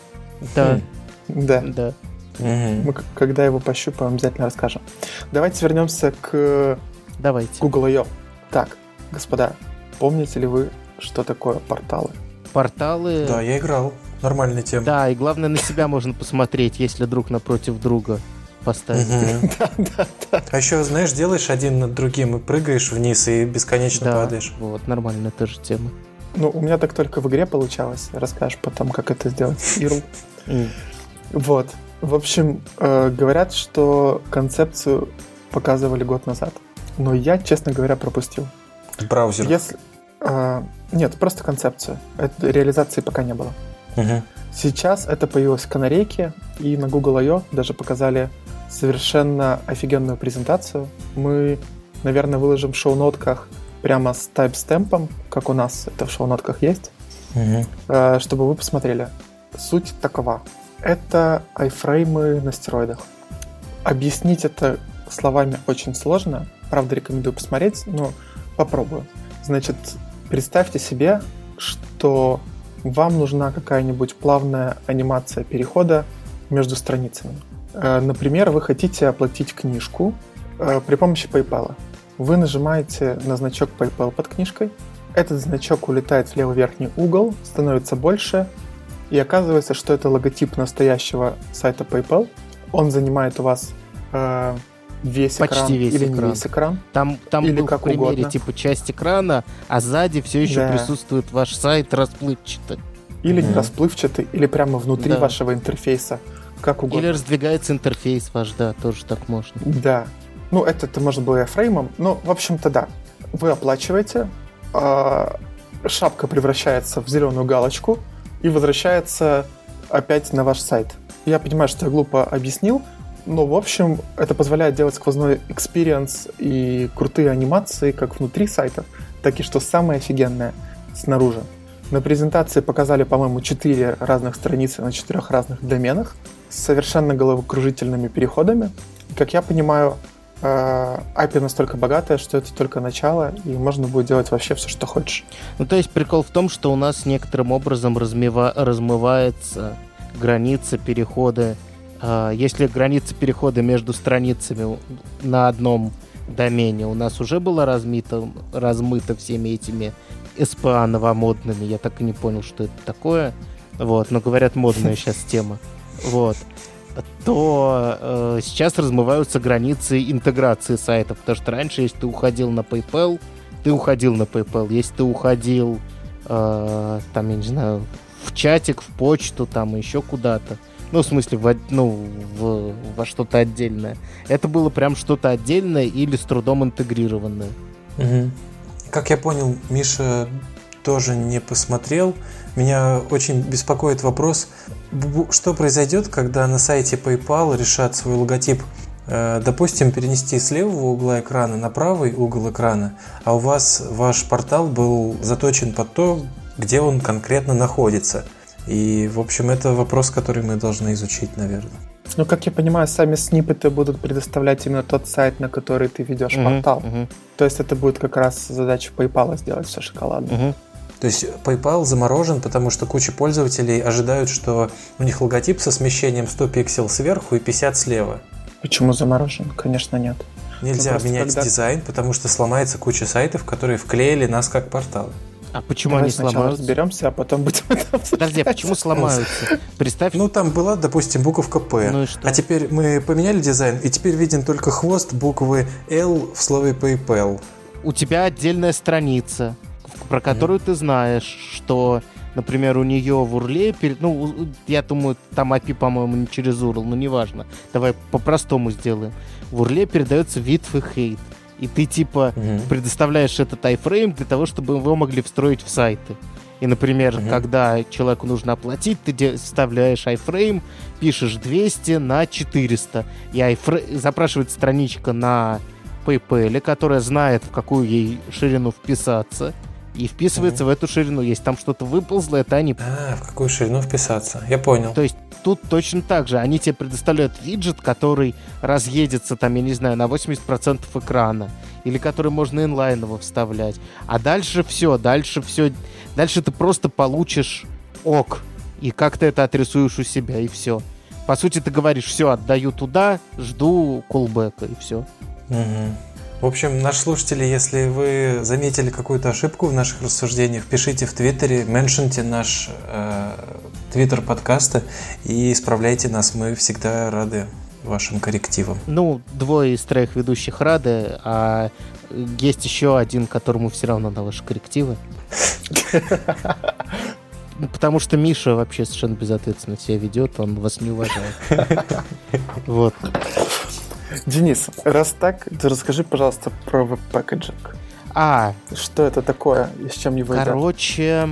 Да. Да. Да. Угу. Мы когда его пощупаем, обязательно расскажем. Давайте вернемся к Давайте. Google I.O. Так, господа, помните ли вы, что такое порталы? Порталы... Да, я играл. Нормальная тема. Да, и главное, на себя можно посмотреть, если друг напротив друга поставить. Да, да, да. А еще, знаешь, делаешь один над другим и прыгаешь вниз и бесконечно падаешь. Вот, нормальная тоже тема. Ну, у меня так только в игре получалось. Расскажешь потом, как это сделать. Иру. Вот. В общем, э, говорят, что концепцию показывали год назад. Но я, честно говоря, пропустил. Браузер? Если, нет, просто концепцию. Это, реализации пока не было. Угу. Сейчас это появилось в канарейке, и на Google I.O. даже показали совершенно офигенную презентацию. Мы, наверное, выложим в шоу-нотках прямо с тайп-стемпом, как у нас это в шоу-нотках есть, угу. чтобы вы посмотрели. Суть такова. Это айфреймы на стероидах. Объяснить это словами очень сложно. Правда, рекомендую посмотреть, но попробую. Значит, представьте себе, что вам нужна какая-нибудь плавная анимация перехода между страницами. Э, например, вы хотите оплатить книжку э, при помощи PayPal. Вы нажимаете на значок PayPal под книжкой, этот значок улетает в левый верхний угол, становится больше, и оказывается, что это логотип настоящего сайта PayPal. Он занимает у вас э, весь Почти экран весь или экран. не весь экран. Там, там Или был как в примере угодно. типа часть экрана, а сзади все еще Да. присутствует ваш сайт расплывчато. Или не Мгм. расплывчатый, или прямо внутри Да. вашего интерфейса. Как угодно. Или раздвигается интерфейс ваш, да, тоже так можно. Да. Ну, это, это может было и фреймом. Ну, в общем-то, да. Вы оплачиваете, а, шапка превращается в зеленую галочку и возвращается опять на ваш сайт. Я понимаю, что я глупо объяснил, но, в общем, это позволяет делать сквозной experience и крутые анимации как внутри сайтов, так и, что самое офигенное, снаружи. На презентации показали, по-моему, четыре разных страницы на четырех разных доменах с совершенно головокружительными переходами. Как я понимаю, э, API настолько богатая, что это только начало, и можно будет делать вообще все, что хочешь. Ну, то есть прикол в том, что у нас некоторым образом размева- размывается граница перехода. А, Если граница перехода между страницами на одном домене у нас уже была размита, размыта всеми этими SPA новомодными, я так и не понял, что это такое. Вот, но говорят, модная сейчас тема. Вот. То э, сейчас размываются границы интеграции сайтов, потому что раньше, если ты уходил на PayPal, ты уходил на PayPal. Если ты уходил, э, там, я не знаю, в чатик, в почту, там, еще куда-то, ну, в смысле, в, ну, в- во что-то отдельное. Это было прям что-то отдельное или с трудом интегрированное. Мгм. Как я понял, Миша тоже не посмотрел. Меня очень беспокоит вопрос, что произойдет, когда на сайте PayPal решат свой логотип, э, допустим, перенести с левого угла экрана на правый угол экрана, а у вас ваш портал был заточен под то, где он конкретно находится. И, в общем, это вопрос, который мы должны изучить, наверное. Ну, как я понимаю, сами сниппеты будут предоставлять именно тот сайт, на который ты ведешь Мгм, портал. мгм, То есть это будет как раз задача PayPal сделать все шоколадно. мгм. То есть PayPal заморожен, потому что куча пользователей ожидают, что у них логотип со смещением 100 пиксел сверху и 50 слева. Почему заморожен? Конечно, нет. Нельзя Ну, менять когда- дизайн, потому что сломается куча сайтов, которые вклеили нас как портал. А почему Давай они сломаются? разберемся, а потом будем это Подожди, а почему сломаются? Представь, Ну, там была, допустим, буковка П. Ну и что? А теперь мы поменяли дизайн, и теперь виден только хвост буквы L в слове PayPal. у тебя отдельная страница, про которую ты знаешь, что, например, у нее в URL е, перед- ну, я думаю, там API, по-моему, не через URL, но неважно. Давай по-простому сделаем. В урле передается width и height. И ты, типа, Мгм. предоставляешь этот iframe для того, чтобы его могли встроить в сайты. И, например, Мгм. когда человеку нужно оплатить, ты вставляешь iframe, пишешь 200 на 400, и ifra- запрашивает страничка на PayPal, которая знает, в какую ей ширину вписаться, и вписывается в эту ширину. Если там что-то выползло, это они. А, в какую ширину вписаться? Я понял. То есть тут точно так же. Они тебе предоставляют виджет, который разъедется, там, я не знаю, на 80% экрана. Или который можно инлайново вставлять. А дальше все, дальше все. Дальше ты просто получишь ок. И как ты это отрисуешь у себя, и все. По сути, ты говоришь, все, отдаю туда, жду колбека, и все. Угу. В общем, наши слушатели, если вы заметили какую-то ошибку в наших рассуждениях, пишите в Твиттере, меншинте наш э, Твиттер подкаста и исправляйте нас. Мы всегда рады вашим коррективам. Ну, двое из троих ведущих рады, а есть еще один, которому все равно на ваши коррективы. Потому что Миша вообще совершенно безответственно себя ведет, он вас не уважает. Вот. Денис, раз так, то расскажи, пожалуйста, про веб-пакетинг. А. Что это такое и с чем его Короче,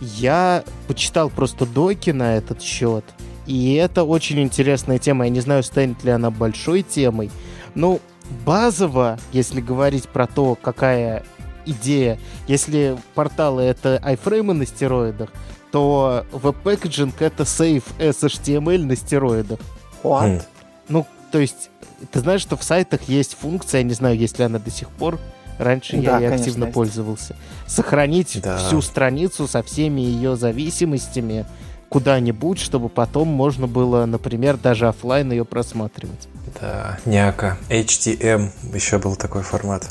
я почитал просто доки на этот счет. И это очень интересная тема. Я не знаю, станет ли она большой темой. Ну, базово, если говорить про то, какая идея, если порталы это iframe ы на стероидах, то web packaging это save as HTML на стероидах. What? Ну, то есть, ты знаешь, что в сайтах есть функция, я не знаю, есть ли она до сих пор, раньше да, я ей активно есть. пользовался, сохранить да. всю страницу со всеми ее зависимостями куда-нибудь, чтобы потом можно было, например, даже офлайн ее просматривать. Да, няка. HTM еще был такой формат.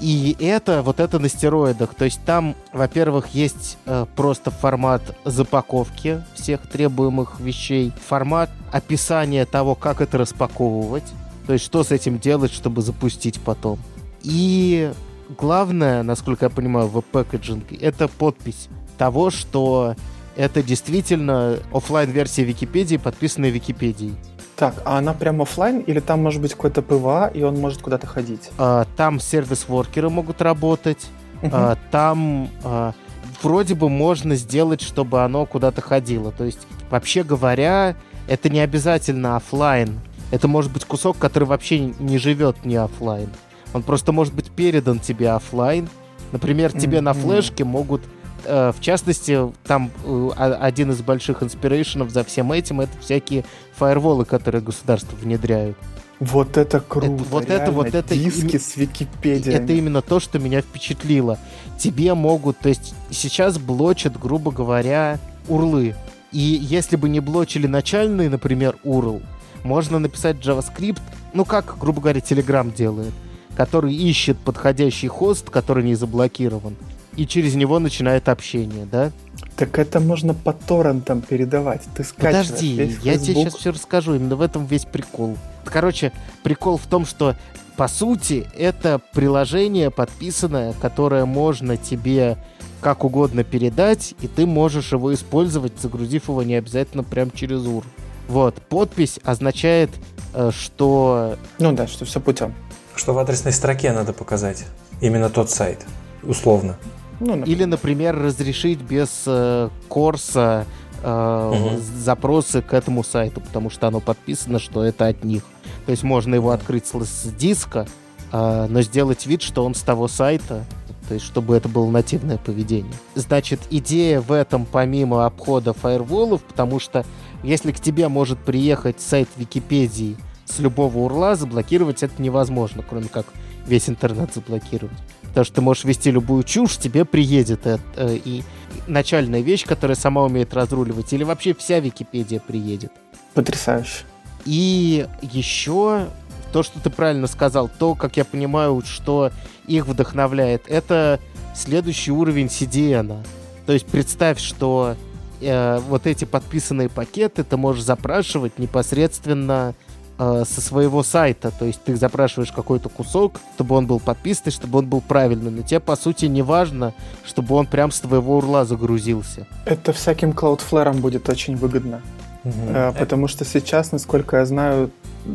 И это, вот это на стероидах. То есть там, во-первых, есть э, просто формат запаковки всех требуемых вещей, формат описания того, как это распаковывать, то есть что с этим делать, чтобы запустить потом. И главное, насколько я понимаю, в packaging е, это подпись того, что это действительно офлайн версия Википедии, подписанная Википедией. Так, а она прям офлайн или там может быть какой-то PWA, и он может куда-то ходить? А, там service worker ы могут работать. Угу. А, там а, вроде бы можно сделать, чтобы оно куда-то ходило. То есть, вообще говоря, это не обязательно офлайн. Это может быть кусок, который вообще не живет не офлайн. Он просто может быть передан тебе офлайн. Например, тебе mm-hmm. на флешке могут Э, в частности, там э, один из больших инспирейшенов за всем этим это всякие фаерволы, которые государства внедряют. Вот это круто. Это, вот это, вот это. Диски с Википедией. Это именно то, что меня впечатлило. Тебе могут, то есть сейчас блочат, грубо говоря, урлы. И если бы не блочили начальный, например, URL, можно написать JavaScript, ну как, грубо говоря, Telegram делает, который ищет подходящий хост, который не заблокирован и через него начинает общение, да? Так это можно по торрентам передавать. Ты скачиваешь Подожди, я тебе сейчас все расскажу. Именно в этом весь прикол. Короче, прикол в том, что по сути это приложение подписанное, которое можно тебе как угодно передать, и ты можешь его использовать, загрузив его не обязательно прям через UR. Вот, подпись означает, э, что... Ну да, что все путем. Что в адресной строке надо показать. Именно тот сайт. Условно. Ну, Или, например, разрешить без э, корса э, угу. запросы к этому сайту, потому что оно подписано, что это от них. То есть можно его открыть с диска, э, но сделать вид, что он с того сайта, то есть чтобы это было нативное поведение. Значит, идея в этом помимо обхода фаерволов, потому что если к тебе может приехать сайт Википедии с любого урла, заблокировать это невозможно, кроме как весь интернет заблокировать. Потому что ты можешь вести любую чушь, тебе приедет это. Э, и начальная вещь, которая сама умеет разруливать, или вообще вся Википедия приедет. Потрясающе. И еще то, что ты правильно сказал, то, как я понимаю, что их вдохновляет, это следующий уровень CDN. То есть представь, что э, вот эти подписанные пакеты ты можешь запрашивать непосредственно э, со своего сайта. То есть ты запрашиваешь какой-то кусок, чтобы он был подписан, чтобы он был правильный. Но тебе, по сути, не важно, чтобы он прям с твоего урла загрузился. Это всяким Cloudflare будет очень выгодно. Угу. Э, потому что сейчас, насколько я знаю,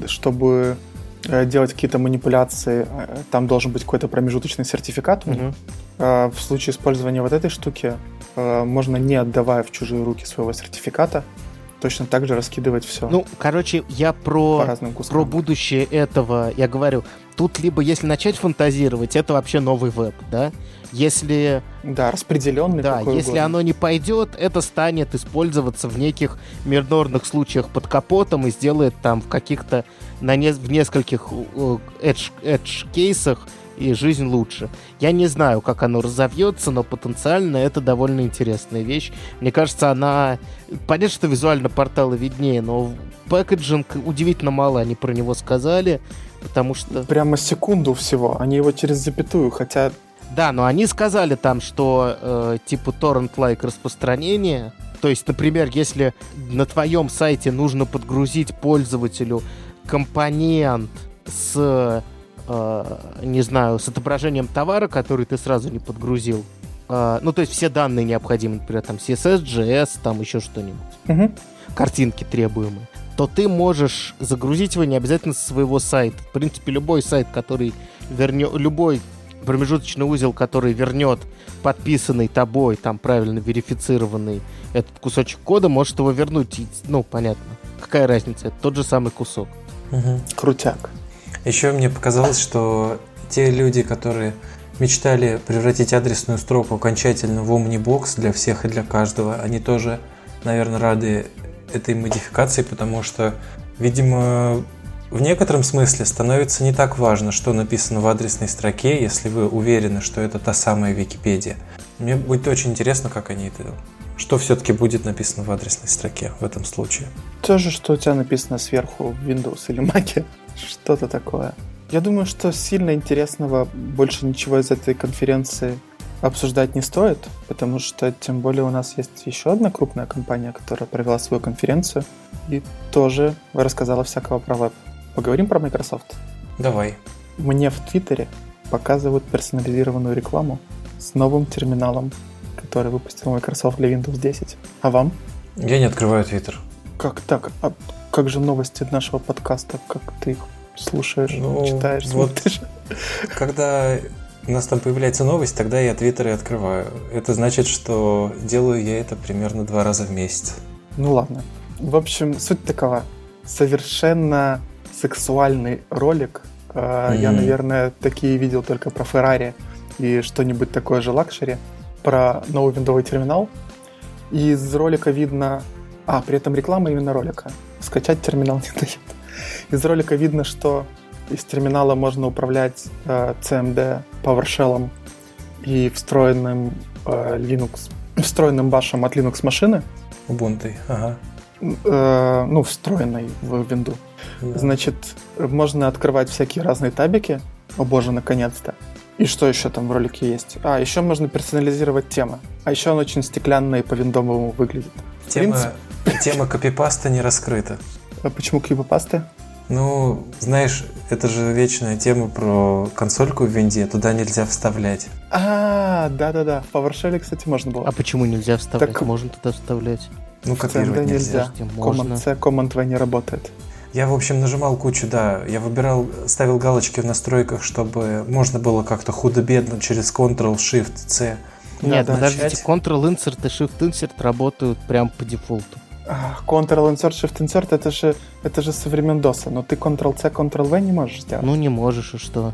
чтобы делать какие-то манипуляции, э, там должен быть какой-то промежуточный сертификат. Угу. В случае использования вот этой штуки можно, не отдавая в чужие руки своего сертификата, точно так же раскидывать все. Ну, короче, я про, про будущее этого, я говорю, тут либо если начать фантазировать, это вообще новый веб, да? Если... Да, распределенный. Да, если угодно. оно не пойдет, это станет использоваться в неких минорных случаях под капотом и сделает там в каких-то, на не, в нескольких edge, edge кейсах и жизнь лучше. Я не знаю, как оно разовьется, но потенциально это довольно интересная вещь. Мне кажется, она... Понятно, что визуально порталы виднее, но пэкэджинг удивительно мало они про него сказали, потому что... Прямо секунду всего. Они его через запятую хотят да, но они сказали там, что э, типа торрент-лайк распространение, то есть, например, если на твоем сайте нужно подгрузить пользователю компонент с, э, не знаю, с отображением товара, который ты сразу не подгрузил, э, ну, то есть все данные необходимы, например, там CSS, JS, там еще что-нибудь, угу. картинки требуемые, то ты можешь загрузить его не обязательно со своего сайта. В принципе, любой сайт, который вернет, любой промежуточный узел, который вернет подписанный тобой, там правильно верифицированный этот кусочек кода, может его вернуть. Ну, понятно. Какая разница? Это тот же самый кусок. Угу. Крутяк. Еще мне показалось, что те люди, которые мечтали превратить адресную строку окончательно в Omnibox для всех и для каждого, они тоже, наверное, рады этой модификации, потому что, видимо, в некотором смысле становится не так важно, что написано в адресной строке, если вы уверены, что это та самая Википедия. Мне будет очень интересно, как они это... Что все-таки будет написано в адресной строке в этом случае. То же, что у тебя написано сверху в Windows или Mac. Что-то такое. Я думаю, что сильно интересного больше ничего из этой конференции обсуждать не стоит, потому что тем более у нас есть еще одна крупная компания, которая провела свою конференцию и тоже рассказала всякого про веб. Поговорим про Microsoft? Давай. Мне в Твиттере показывают персонализированную рекламу с новым терминалом, который выпустил Microsoft для Windows 10. А вам? Я не открываю Твиттер. Как так? А как же новости нашего подкаста? Как ты их слушаешь, ну, читаешь, вот смотришь? Когда у нас там появляется новость, тогда я Твиттер и открываю. Это значит, что делаю я это примерно два раза в месяц. Ну ладно. В общем, суть такова. Совершенно сексуальный ролик. Mm-hmm. Я, наверное, такие видел только про Ferrari и что-нибудь такое же luxury. Про новый виндовый терминал. И из ролика видно... А, при этом реклама именно ролика. Скачать терминал не дает. Из ролика видно, что из терминала можно управлять э, CMD PowerShell и встроенным э, Linux, встроенным башем от Linux машины. Ubuntu, ага. Э, ну, встроенной в Windows. Да. Значит, можно открывать всякие разные табики. О боже, наконец-то. И что еще там в ролике есть? А, еще можно персонализировать темы. А еще он очень стеклянный и по-виндовому выглядит. Тема, тема копипаста не раскрыта. А почему копипасты? Ну, знаешь, это же вечная тема про консольку в винде, туда нельзя вставлять. А, да-да-да, в PowerShell, кстати, можно было. А почему нельзя вставлять? Так... Можно туда вставлять. Ну, копировать нельзя. нельзя. Command-C, Command-V не работает. Я, в общем, нажимал кучу, да. Я выбирал, ставил галочки в настройках, чтобы можно было как-то худо-бедно через Ctrl-Shift-C Нет, подождите, Ctrl-Insert и Shift-Insert работают прям по дефолту. Ctrl-Insert, Shift-Insert, это же, это же со времен DOS, но ты Ctrl-C, Ctrl-V не можешь сделать. Ну, не можешь, и что?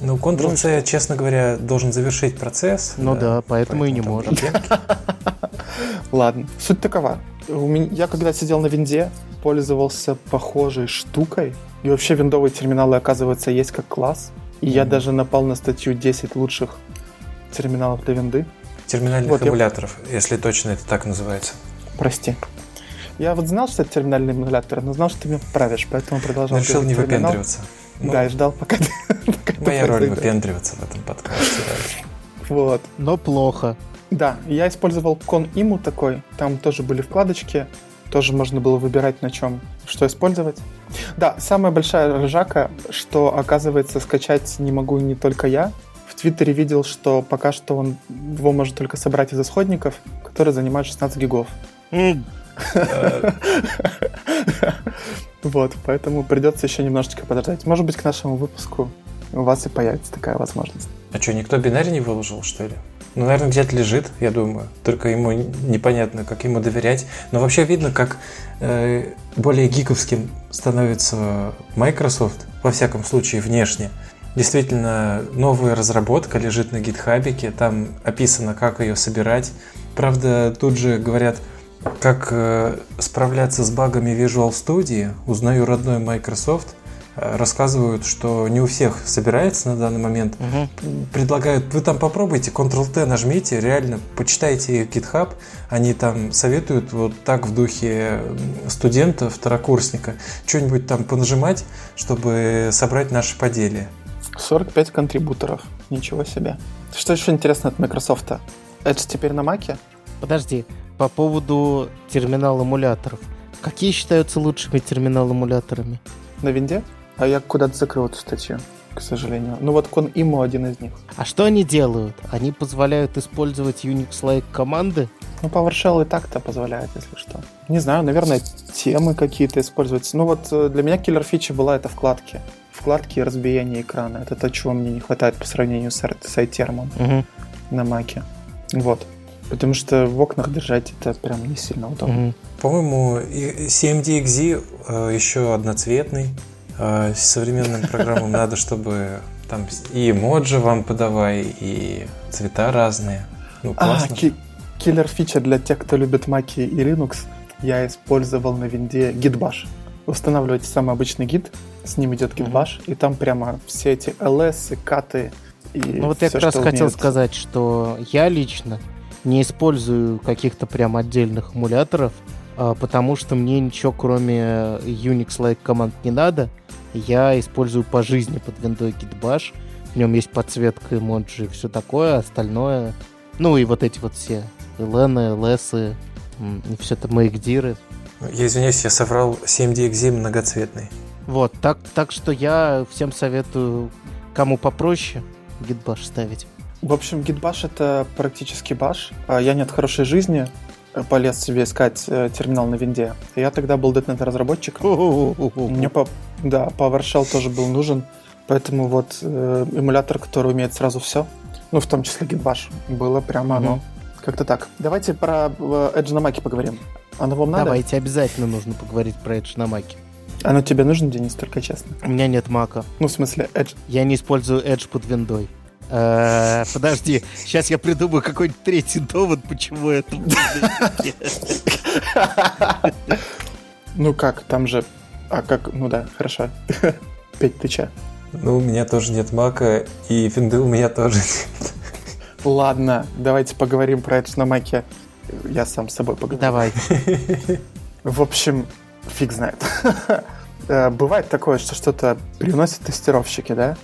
Ну, Ctrl-C, честно говоря, должен завершить процесс. Ну да, да поэтому, поэтому и не может. Ладно, суть такова. Я когда сидел на винде, пользовался похожей штукой. И вообще виндовые терминалы, оказывается, есть как класс. И mm-hmm. я даже напал на статью 10 лучших терминалов для винды. Терминальных вот, эмуляторов, я... если точно это так называется. Прости. Я вот знал, что это терминальный эмулятор, но знал, что ты меня поправишь, поэтому продолжал. Решил не терминал. выпендриваться. Ну, да, и ждал, пока ты... Пока моя роль выпендриваться в этом подкасте. Вот. Но плохо. Да, я использовал ConImu такой, там тоже были вкладочки, тоже можно было выбирать на чем, что использовать. Да, самая большая ржака, что, оказывается, скачать не могу не только я. В Твиттере видел, что пока что он его может только собрать из исходников, которые занимают 16 гигов. Вот, поэтому придется еще немножечко подождать. Может быть, к нашему выпуску у вас и появится такая возможность. А что, никто бинарь не выложил, что ли? Ну, наверное, где-то лежит, я думаю. Только ему непонятно, как ему доверять. Но вообще видно, как э, более гиковским становится Microsoft, во всяком случае, внешне. Действительно, новая разработка лежит на гитхабике, там описано, как ее собирать. Правда, тут же говорят, как э, справляться с багами Visual Studio. Узнаю родной Microsoft. э, рассказывают, что не у всех собирается на данный момент. Угу. Предлагают, вы там попробуйте, Ctrl-T нажмите, реально почитайте их GitHub, они там советуют вот так в духе студента, второкурсника, что-нибудь там понажимать, чтобы собрать наши поделия. 45 контрибуторов, ничего себе. Что еще интересно от Microsoft? Это теперь на Маке? Подожди, по поводу терминал-эмуляторов. Какие считаются лучшими терминал-эмуляторами? На винде? А я куда-то закрыл эту статью, к сожалению. Ну вот ConImo один из них. А что они делают? Они позволяют использовать Unix-like команды? Ну, PowerShell и так-то позволяет, если что. Не знаю, наверное, темы какие-то используются. Ну вот э, для меня киллер фича была это вкладки. Вкладки и разбиение экрана. Это то, чего мне не хватает по сравнению с, с iTerm угу. на Маке. Вот. Потому что в окнах держать это прям не сильно удобно. Угу. По-моему, CMDXZ э, еще одноцветный. Э, современным программам надо, чтобы там и эмоджи вам подавай, и цвета разные. Ну, а, классно. А, киллер фича для тех, кто любит Mac и Linux. Я использовал на винде Gitbash. Устанавливаете самый обычный гид, с ним идет Gitbash, mm-hmm. и там прямо все эти LS и каты и Ну вот я как раз хотел сказать, что я лично не использую каких-то прям отдельных эмуляторов, а, потому что мне ничего кроме Unix-like команд не надо. Я использую по жизни под виндой Gitbash. В нем есть подсветка эмоджи и все такое, остальное... Ну и вот эти вот все LN, LS, и все это мейкдиры. Я извиняюсь, я соврал 7DXZ многоцветный. Вот, так, так что я всем советую, кому попроще, Gitbash ставить. В общем, Gitbash это практически баш. А я нет хорошей жизни полез себе искать э, терминал на винде. Я тогда был .NET разработчик. Мне по, да, PowerShell тоже был нужен. Поэтому вот э, эмулятор, который умеет сразу все, ну, в том числе Gitbash, было прямо mm-hmm. оно. Как-то так. Давайте про э, Edge на Маке поговорим. Оно вам надо? Давайте, обязательно нужно поговорить про Edge на Маке. Оно тебе нужно, Денис, только честно? У меня нет Мака. Ну, в смысле, Edge? Я не использую Edge под виндой. Э, подожди, сейчас я придумаю какой-нибудь третий довод, почему это Ну как, там же... А как... Ну да, хорошо. Петь, ты че? Ну, у меня тоже нет мака, и винды у меня тоже нет. Ладно, давайте поговорим про это на маке. Я сам с собой поговорю. Давай. В общем, фиг знает. Э, бывает такое, что что-то приносят тестировщики, да?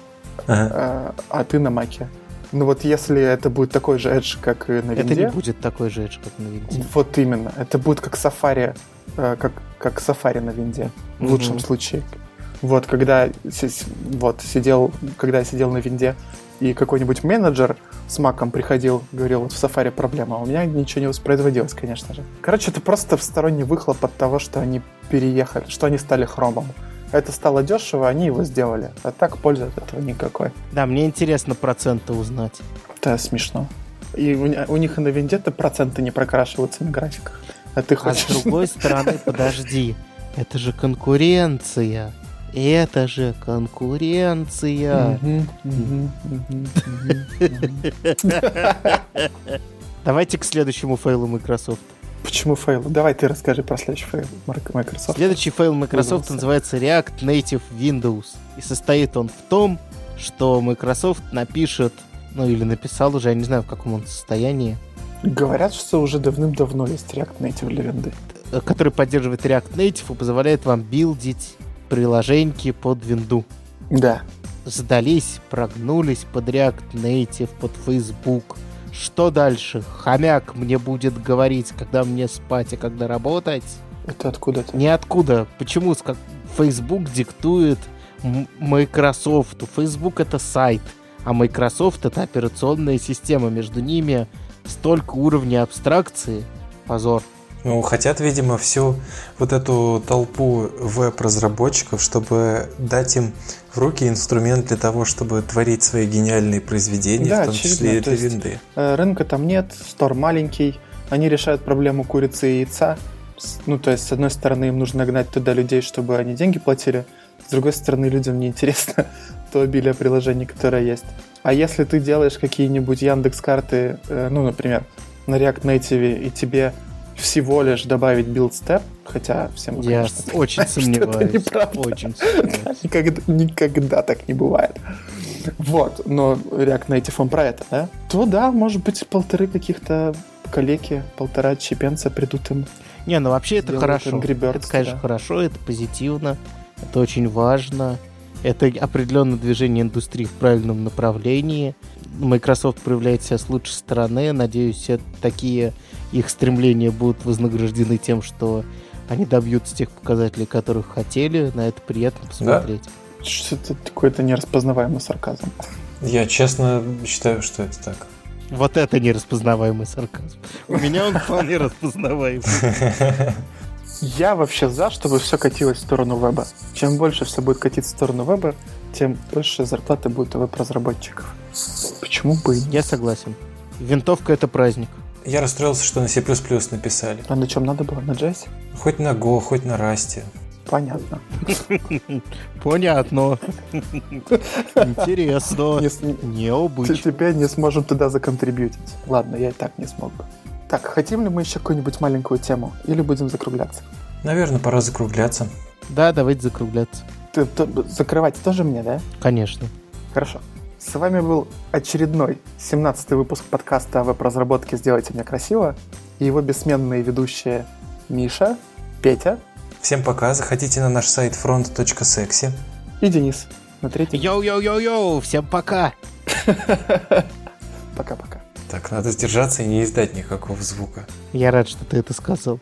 Ага. а ты на маке. Ну вот если это будет такой же Edge, как и на винде... Это не будет такой же Edge, как на винде. Вот именно. Это будет как Safari, э, как, как Safari на винде, в лучшем mm-hmm. случае. Вот, когда, вот, сидел, когда я сидел на винде, и какой-нибудь менеджер с маком приходил, говорил, вот в Safari проблема, а у меня ничего не воспроизводилось, конечно же. Короче, это просто сторонний выхлоп от того, что они переехали, что они стали хромом это стало дешево, они его сделали. А так пользы от этого никакой. Да, мне интересно проценты узнать. Да, смешно. И у, у них и на винде-то проценты не прокрашиваются на графиках. А ты хочешь... А с другой стороны, подожди, это же конкуренция. Это же конкуренция. Давайте к следующему фейлу Microsoft. Почему фейл? Давай ты расскажи про следующий фейл Microsoft. Следующий фейл Microsoft называется React Native Windows. И состоит он в том, что Microsoft напишет, ну или написал уже, я не знаю, в каком он состоянии. Говорят, что уже давным-давно есть React Native для винды. Который поддерживает React Native и позволяет вам билдить приложеньки под винду. Да. Сдались, прогнулись под React Native, под Facebook, что дальше? Хомяк мне будет говорить, когда мне спать, а когда работать? Это откуда-то? Ниоткуда. Почему как Facebook диктует Microsoft? Facebook это сайт, а Microsoft это операционная система. Между ними столько уровней абстракции. Позор. Ну, хотят, видимо, всю вот эту толпу веб-разработчиков, чтобы дать им в руки инструмент для того, чтобы творить свои гениальные произведения, да, в том очевидно. числе и для винды. Э, рынка там нет, стор маленький, они решают проблему курицы и яйца. Ну, то есть, с одной стороны, им нужно гнать туда людей, чтобы они деньги платили, с другой стороны, людям неинтересно то обилие приложений, которое есть. А если ты делаешь какие-нибудь Яндекс карты, э, ну, например, на React Native, и тебе всего лишь добавить build step, хотя всем Я конечно, очень сомневаюсь. неправда. Очень сомневаюсь. Никогда, никогда так не бывает. Вот, но React Native он про это, да? То да, может быть, полторы каких-то калеки, полтора чепенца придут им. Не, ну вообще это хорошо. Birds, это, конечно, да. хорошо, это позитивно, это очень важно. Это определенное движение индустрии в правильном направлении. Microsoft проявляет себя с лучшей стороны. Надеюсь, все такие их стремления будут вознаграждены тем, что они добьются тех показателей, которых хотели. На это приятно посмотреть. Что-то какой-то нераспознаваемый сарказм. Я честно считаю, что это так. Вот это нераспознаваемый сарказм. У меня он вполне распознаваемый. Я вообще за, чтобы все катилось в сторону веба. Чем больше все будет катиться в сторону веба, тем больше зарплаты будет у веб-разработчиков. Почему бы и нет? Я согласен. Винтовка это праздник. Я расстроился, что на C++ написали. А на чем надо было? На JS? Хоть на Go, хоть на Расте. Понятно. Понятно. Интересно. Необычно. Теперь не сможем туда законтрибьютить. Ладно, я и так не смог бы. Так, хотим ли мы еще какую-нибудь маленькую тему? Или будем закругляться? Наверное, пора закругляться. Да, давайте закругляться. Ты, то- закрывать тоже мне, да? Конечно. Хорошо. С вами был очередной 17-й выпуск подкаста о веб-разработке «Сделайте меня красиво» и его бессменные ведущие Миша, Петя Всем пока. Заходите на наш сайт front.sexy. и Денис. На третий. Йоу-йоу-йоу-йоу, всем пока! Пока-пока. Так, надо сдержаться и не издать никакого звука. Я рад, что ты это сказал.